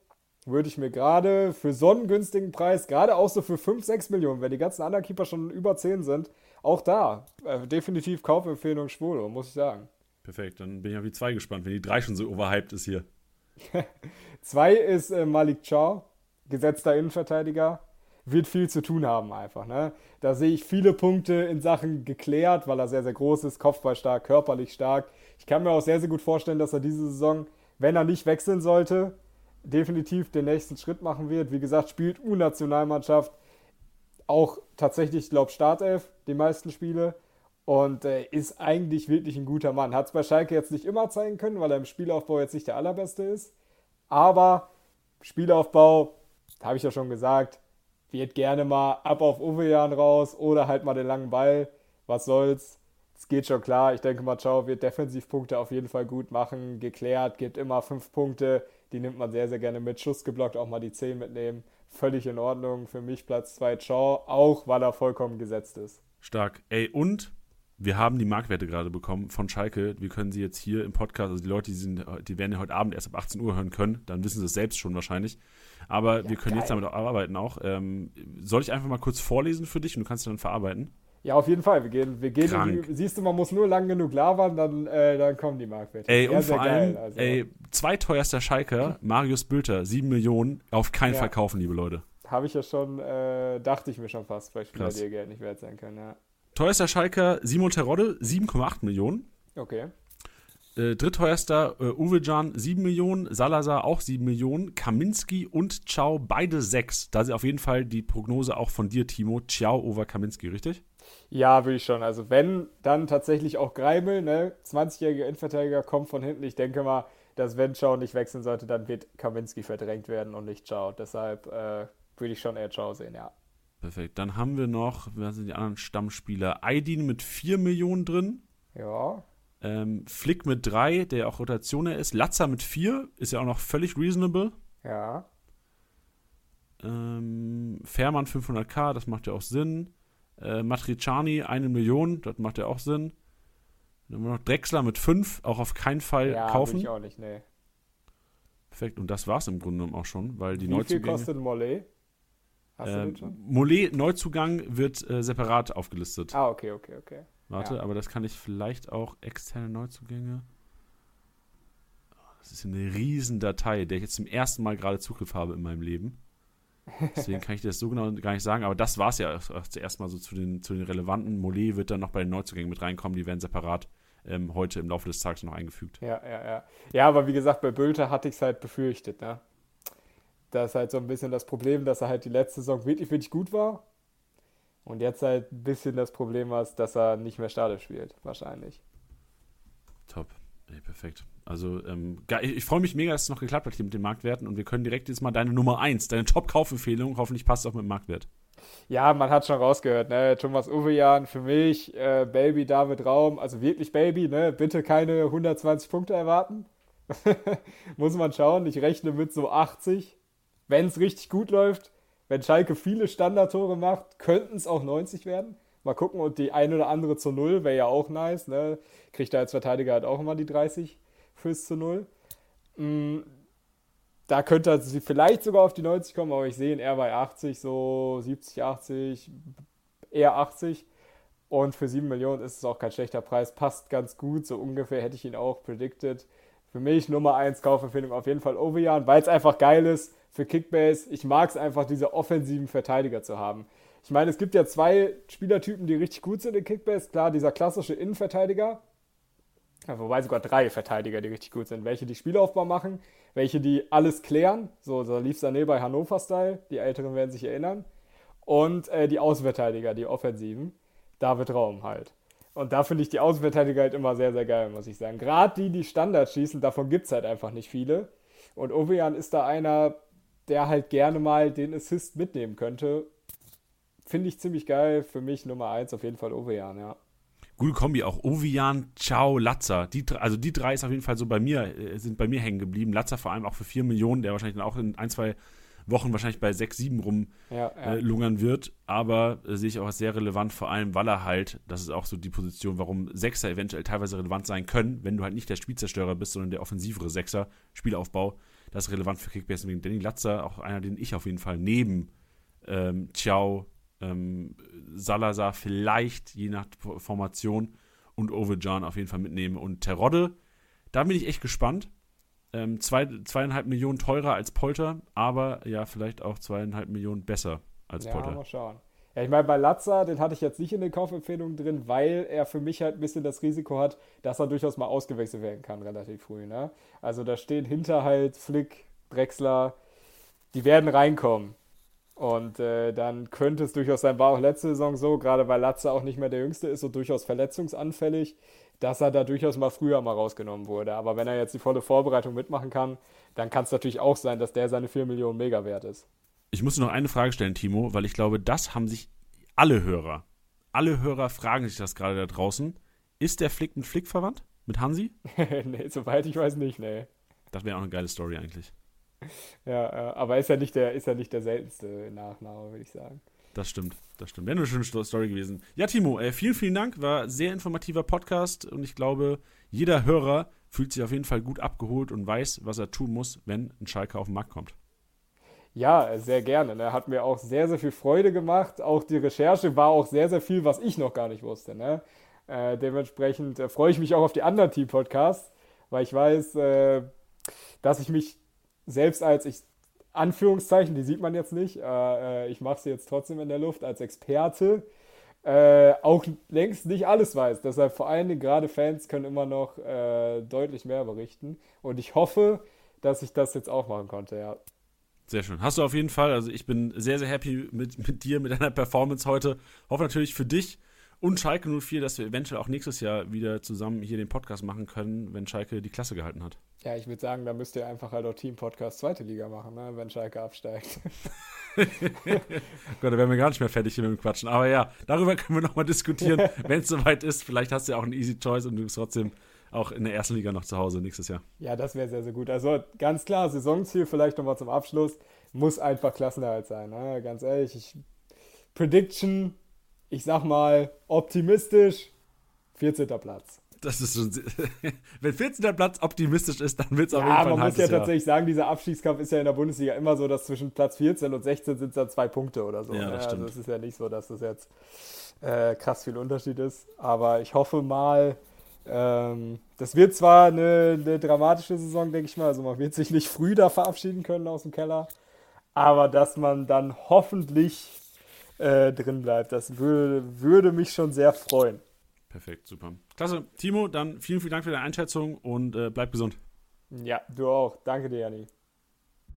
würde ich mir gerade für so einen günstigen Preis, gerade auch so für 5, 6 Millionen, wenn die ganzen anderen Keeper schon über 10 sind, auch da äh, definitiv Kaufempfehlung Schwolo, muss ich sagen. Perfekt, dann bin ich auf die 2 gespannt, wenn die 3 schon so overhyped ist hier. 2 ist äh, Malik Chow, gesetzter Innenverteidiger wird viel zu tun haben einfach. Ne? Da sehe ich viele Punkte in Sachen geklärt, weil er sehr, sehr groß ist, kopfballstark, körperlich stark. Ich kann mir auch sehr, sehr gut vorstellen, dass er diese Saison, wenn er nicht wechseln sollte, definitiv den nächsten Schritt machen wird. Wie gesagt, spielt U-Nationalmannschaft auch tatsächlich, ich glaube, Startelf die meisten Spiele und äh, ist eigentlich wirklich ein guter Mann. Hat es bei Schalke jetzt nicht immer zeigen können, weil er im Spielaufbau jetzt nicht der allerbeste ist. Aber Spielaufbau, habe ich ja schon gesagt, wird gerne mal ab auf Uwejan raus oder halt mal den langen Ball. Was soll's? Es geht schon klar. Ich denke mal, Ciao wird Defensivpunkte auf jeden Fall gut machen. Geklärt, gibt immer fünf Punkte. Die nimmt man sehr, sehr gerne mit. Schuss geblockt, auch mal die 10 mitnehmen. Völlig in Ordnung. Für mich Platz 2 Ciao, auch weil er vollkommen gesetzt ist. Stark. Ey, und wir haben die Marktwerte gerade bekommen von Schalke. Wir können sie jetzt hier im Podcast, also die Leute, die, sind, die werden ja heute Abend erst ab 18 Uhr hören können, dann wissen sie es selbst schon wahrscheinlich. Aber ja, wir können geil. jetzt damit auch arbeiten auch. Ähm, soll ich einfach mal kurz vorlesen für dich und du kannst dann verarbeiten? Ja, auf jeden Fall. Wir gehen, wir gehen die, siehst du, man muss nur lang genug labern, dann, äh, dann kommen die Marktwerte. Ey, und vor allem, also. ey, zweiteuerster Schalker, Marius Bülter, 7 Millionen, auf keinen ja. Fall kaufen, liebe Leute. Habe ich ja schon, äh, dachte ich mir schon fast, weil Spieler dir Geld nicht wert sein können, ja. Teuerster Schalker Simon Terodde, 7,8 Millionen. Okay. Äh, drittteuerster äh, Uwejan 7 Millionen, Salazar auch 7 Millionen, Kaminski und Ciao beide 6. Da ist auf jeden Fall die Prognose auch von dir, Timo. Ciao over Kaminski, richtig? Ja, würde ich schon. Also wenn, dann tatsächlich auch Greimel, ne? 20-jähriger Innenverteidiger kommt von hinten. Ich denke mal, dass wenn Ciao nicht wechseln sollte, dann wird Kaminski verdrängt werden und nicht Ciao. Deshalb äh, würde ich schon eher Ciao sehen, ja. Perfekt. Dann haben wir noch, wer sind die anderen Stammspieler? Aydin mit 4 Millionen drin. Ja. Ähm, Flick mit 3, der auch Rotationer ist. Latzer mit 4, ist ja auch noch völlig reasonable. Ja. Ähm, Fährmann 500k, das macht ja auch Sinn. Äh, Matriciani 1 Million, das macht ja auch Sinn. Dann haben wir noch Drexler mit 5, auch auf keinen Fall ja, kaufen. Ja, ich auch nicht, nee. Perfekt, und das war es im Grunde genommen auch schon, weil die Wie Neuzugänge... Wie viel kostet Mollet? Hast äh, du den schon? Mollet Neuzugang wird äh, separat aufgelistet. Ah, okay, okay, okay. Warte, ja. aber das kann ich vielleicht auch externe Neuzugänge. Das ist eine riesen Datei, der ich jetzt zum ersten Mal gerade Zugriff habe in meinem Leben. Deswegen kann ich das so genau gar nicht sagen, aber das war es ja zuerst mal so zu den, zu den relevanten. Mollet wird dann noch bei den Neuzugängen mit reinkommen, die werden separat ähm, heute im Laufe des Tages noch eingefügt. Ja, ja, ja. Ja, aber wie gesagt, bei Bülter hatte ich es halt befürchtet, ne? da ist halt so ein bisschen das Problem, dass er halt die letzte Saison wirklich, wirklich gut war. Und jetzt halt ein bisschen das Problem hast, dass er nicht mehr Stadion spielt, wahrscheinlich. Top. Ey, perfekt. Also, ähm, ich, ich freue mich mega, dass es noch geklappt hat hier mit den Marktwerten und wir können direkt jetzt mal deine Nummer 1, deine Top-Kaufempfehlung, hoffentlich passt es auch mit dem Marktwert. Ja, man hat schon rausgehört, ne? Thomas Uwejan für mich, äh, Baby David Raum, also wirklich Baby, ne? Bitte keine 120 Punkte erwarten. Muss man schauen. Ich rechne mit so 80 wenn es richtig gut läuft, wenn Schalke viele Standardtore macht, könnten es auch 90 werden. Mal gucken, und die ein oder andere zu Null wäre ja auch nice. Ne? Kriegt da als Verteidiger halt auch immer die 30 fürs zu Null. Mm, da könnte sie vielleicht sogar auf die 90 kommen, aber ich sehe ihn eher bei 80, so 70, 80, eher 80. Und für 7 Millionen ist es auch kein schlechter Preis, passt ganz gut, so ungefähr hätte ich ihn auch predicted. Für mich Nummer 1 Kaufempfehlung auf jeden Fall Ovejan, weil es einfach geil ist für Kickbase. Ich mag es einfach, diese offensiven Verteidiger zu haben. Ich meine, es gibt ja zwei Spielertypen, die richtig gut sind in Kickbase. Klar, dieser klassische Innenverteidiger, ja, wobei sogar drei Verteidiger, die richtig gut sind. Welche die Spielaufbau machen, welche die alles klären, so, so lief Sané bei Hannover-Style, die Älteren werden sich erinnern. Und äh, die Außenverteidiger, die Offensiven, David Raum halt. Und da finde ich die Außenverteidiger halt immer sehr, sehr geil, muss ich sagen. Gerade die, die Standards schießen, davon gibt es halt einfach nicht viele. Und Ovejan ist da einer, der halt gerne mal den Assist mitnehmen könnte. Finde ich ziemlich geil. Für mich Nummer 1 auf jeden Fall Ovejan, ja. Gute Kombi auch. Ovian, Ciao, Latzer. Die, also die drei ist auf jeden Fall so bei mir, äh, sind bei mir hängen geblieben. Latzer vor allem auch für 4 Millionen, der wahrscheinlich dann auch in ein, zwei Wochen wahrscheinlich bei 6, 7 rumlungern ja, ja. äh, wird. Aber äh, sehe ich auch als sehr relevant, vor allem, weil er halt, das ist auch so die Position, warum Sechser eventuell teilweise relevant sein können, wenn du halt nicht der Spielzerstörer bist, sondern der offensivere Sechser, Spielaufbau. Das ist relevant für Kickbase. Deswegen Danny Latzer, auch einer, den ich auf jeden Fall neben ähm, Ciao, ähm, Salazar vielleicht, je nach Formation, und Overjan auf jeden Fall mitnehme. Und Terodde, da bin ich echt gespannt. Ähm, zwei, zweieinhalb Millionen teurer als Polter, aber ja, vielleicht auch zweieinhalb Millionen besser als ja, Polter. Mal schauen. Ja, ich meine, bei Latza, den hatte ich jetzt nicht in den Kaufempfehlungen drin, weil er für mich halt ein bisschen das Risiko hat, dass er durchaus mal ausgewechselt werden kann, relativ früh. Ne? Also da stehen hinter halt Flick, Drexler, die werden reinkommen. Und äh, dann könnte es durchaus sein, war auch letzte Saison so, gerade weil Latze auch nicht mehr der Jüngste ist und durchaus verletzungsanfällig, dass er da durchaus mal früher mal rausgenommen wurde. Aber wenn er jetzt die volle Vorbereitung mitmachen kann, dann kann es natürlich auch sein, dass der seine 4 Millionen mega wert ist. Ich muss noch eine Frage stellen, Timo, weil ich glaube, das haben sich alle Hörer, alle Hörer fragen sich das gerade da draußen. Ist der Flick mit Flick verwandt? Mit Hansi? nee, soweit ich weiß nicht, nee. Das wäre auch eine geile Story eigentlich. Ja, äh, aber ist ja nicht der, ist ja nicht der seltenste Nachname, würde ich sagen. Das stimmt, das stimmt. Wäre eine schöne Story gewesen. Ja, Timo, äh, vielen, vielen Dank. War ein sehr informativer Podcast und ich glaube, jeder Hörer fühlt sich auf jeden Fall gut abgeholt und weiß, was er tun muss, wenn ein Schalke auf den Markt kommt. Ja, sehr gerne. Ne? Hat mir auch sehr, sehr viel Freude gemacht. Auch die Recherche war auch sehr, sehr viel, was ich noch gar nicht wusste. Ne? Äh, dementsprechend äh, freue ich mich auch auf die anderen Team-Podcasts, weil ich weiß, äh, dass ich mich selbst als ich, Anführungszeichen, die sieht man jetzt nicht, äh, äh ich mache sie jetzt trotzdem in der Luft, als Experte, äh, auch längst nicht alles weiß. Deshalb vor allen Dingen gerade Fans können immer noch deutlich mehr berichten. Und ich hoffe, dass ich das jetzt auch machen konnte, ja. Sehr schön. Hast du auf jeden Fall. Also ich bin sehr, sehr happy mit, mit dir, mit deiner Performance heute. Hoffe natürlich für dich und Schalke 04, dass wir eventuell auch nächstes Jahr wieder zusammen hier den Podcast machen können, wenn Schalke die Klasse gehalten hat. Ja, ich würde sagen, da müsst ihr einfach halt auch Team-Podcast zweite Liga machen, ne, wenn Schalke absteigt. Gott, da wären wir gar nicht mehr fertig hier mit dem Quatschen. Aber ja, darüber können wir nochmal diskutieren, wenn es soweit ist. Vielleicht hast du ja auch eine Easy Choice und du bist trotzdem auch in der ersten Liga noch zu Hause nächstes Jahr. Ja, das wäre sehr, sehr gut. Also ganz klar, Saisonziel vielleicht nochmal zum Abschluss, muss einfach Klassenerhalt sein. Ne? Ganz ehrlich, ich, Prediction ich sag mal, optimistisch 14. Platz. Das ist schon. wenn 14. Platz optimistisch ist, dann wird es ja, auf jeden Fall ein man muss ja tatsächlich sagen, dieser Abstiegskampf ist ja in der Bundesliga immer so, dass zwischen Platz 14 und 16 sind es dann zwei Punkte oder so. Ja, das ne? Also es ist ja nicht so, dass das jetzt äh, krass viel Unterschied ist. Aber ich hoffe mal, ähm, das wird zwar eine, eine dramatische Saison, denke ich mal. Also man wird sich nicht früh da verabschieden können aus dem Keller. Aber dass man dann hoffentlich äh, drin bleibt. Das würde, würde mich schon sehr freuen. Perfekt, super. Klasse. Timo, dann vielen, vielen Dank für deine Einschätzung und äh, bleib gesund. Ja, du auch. Danke dir, Janni.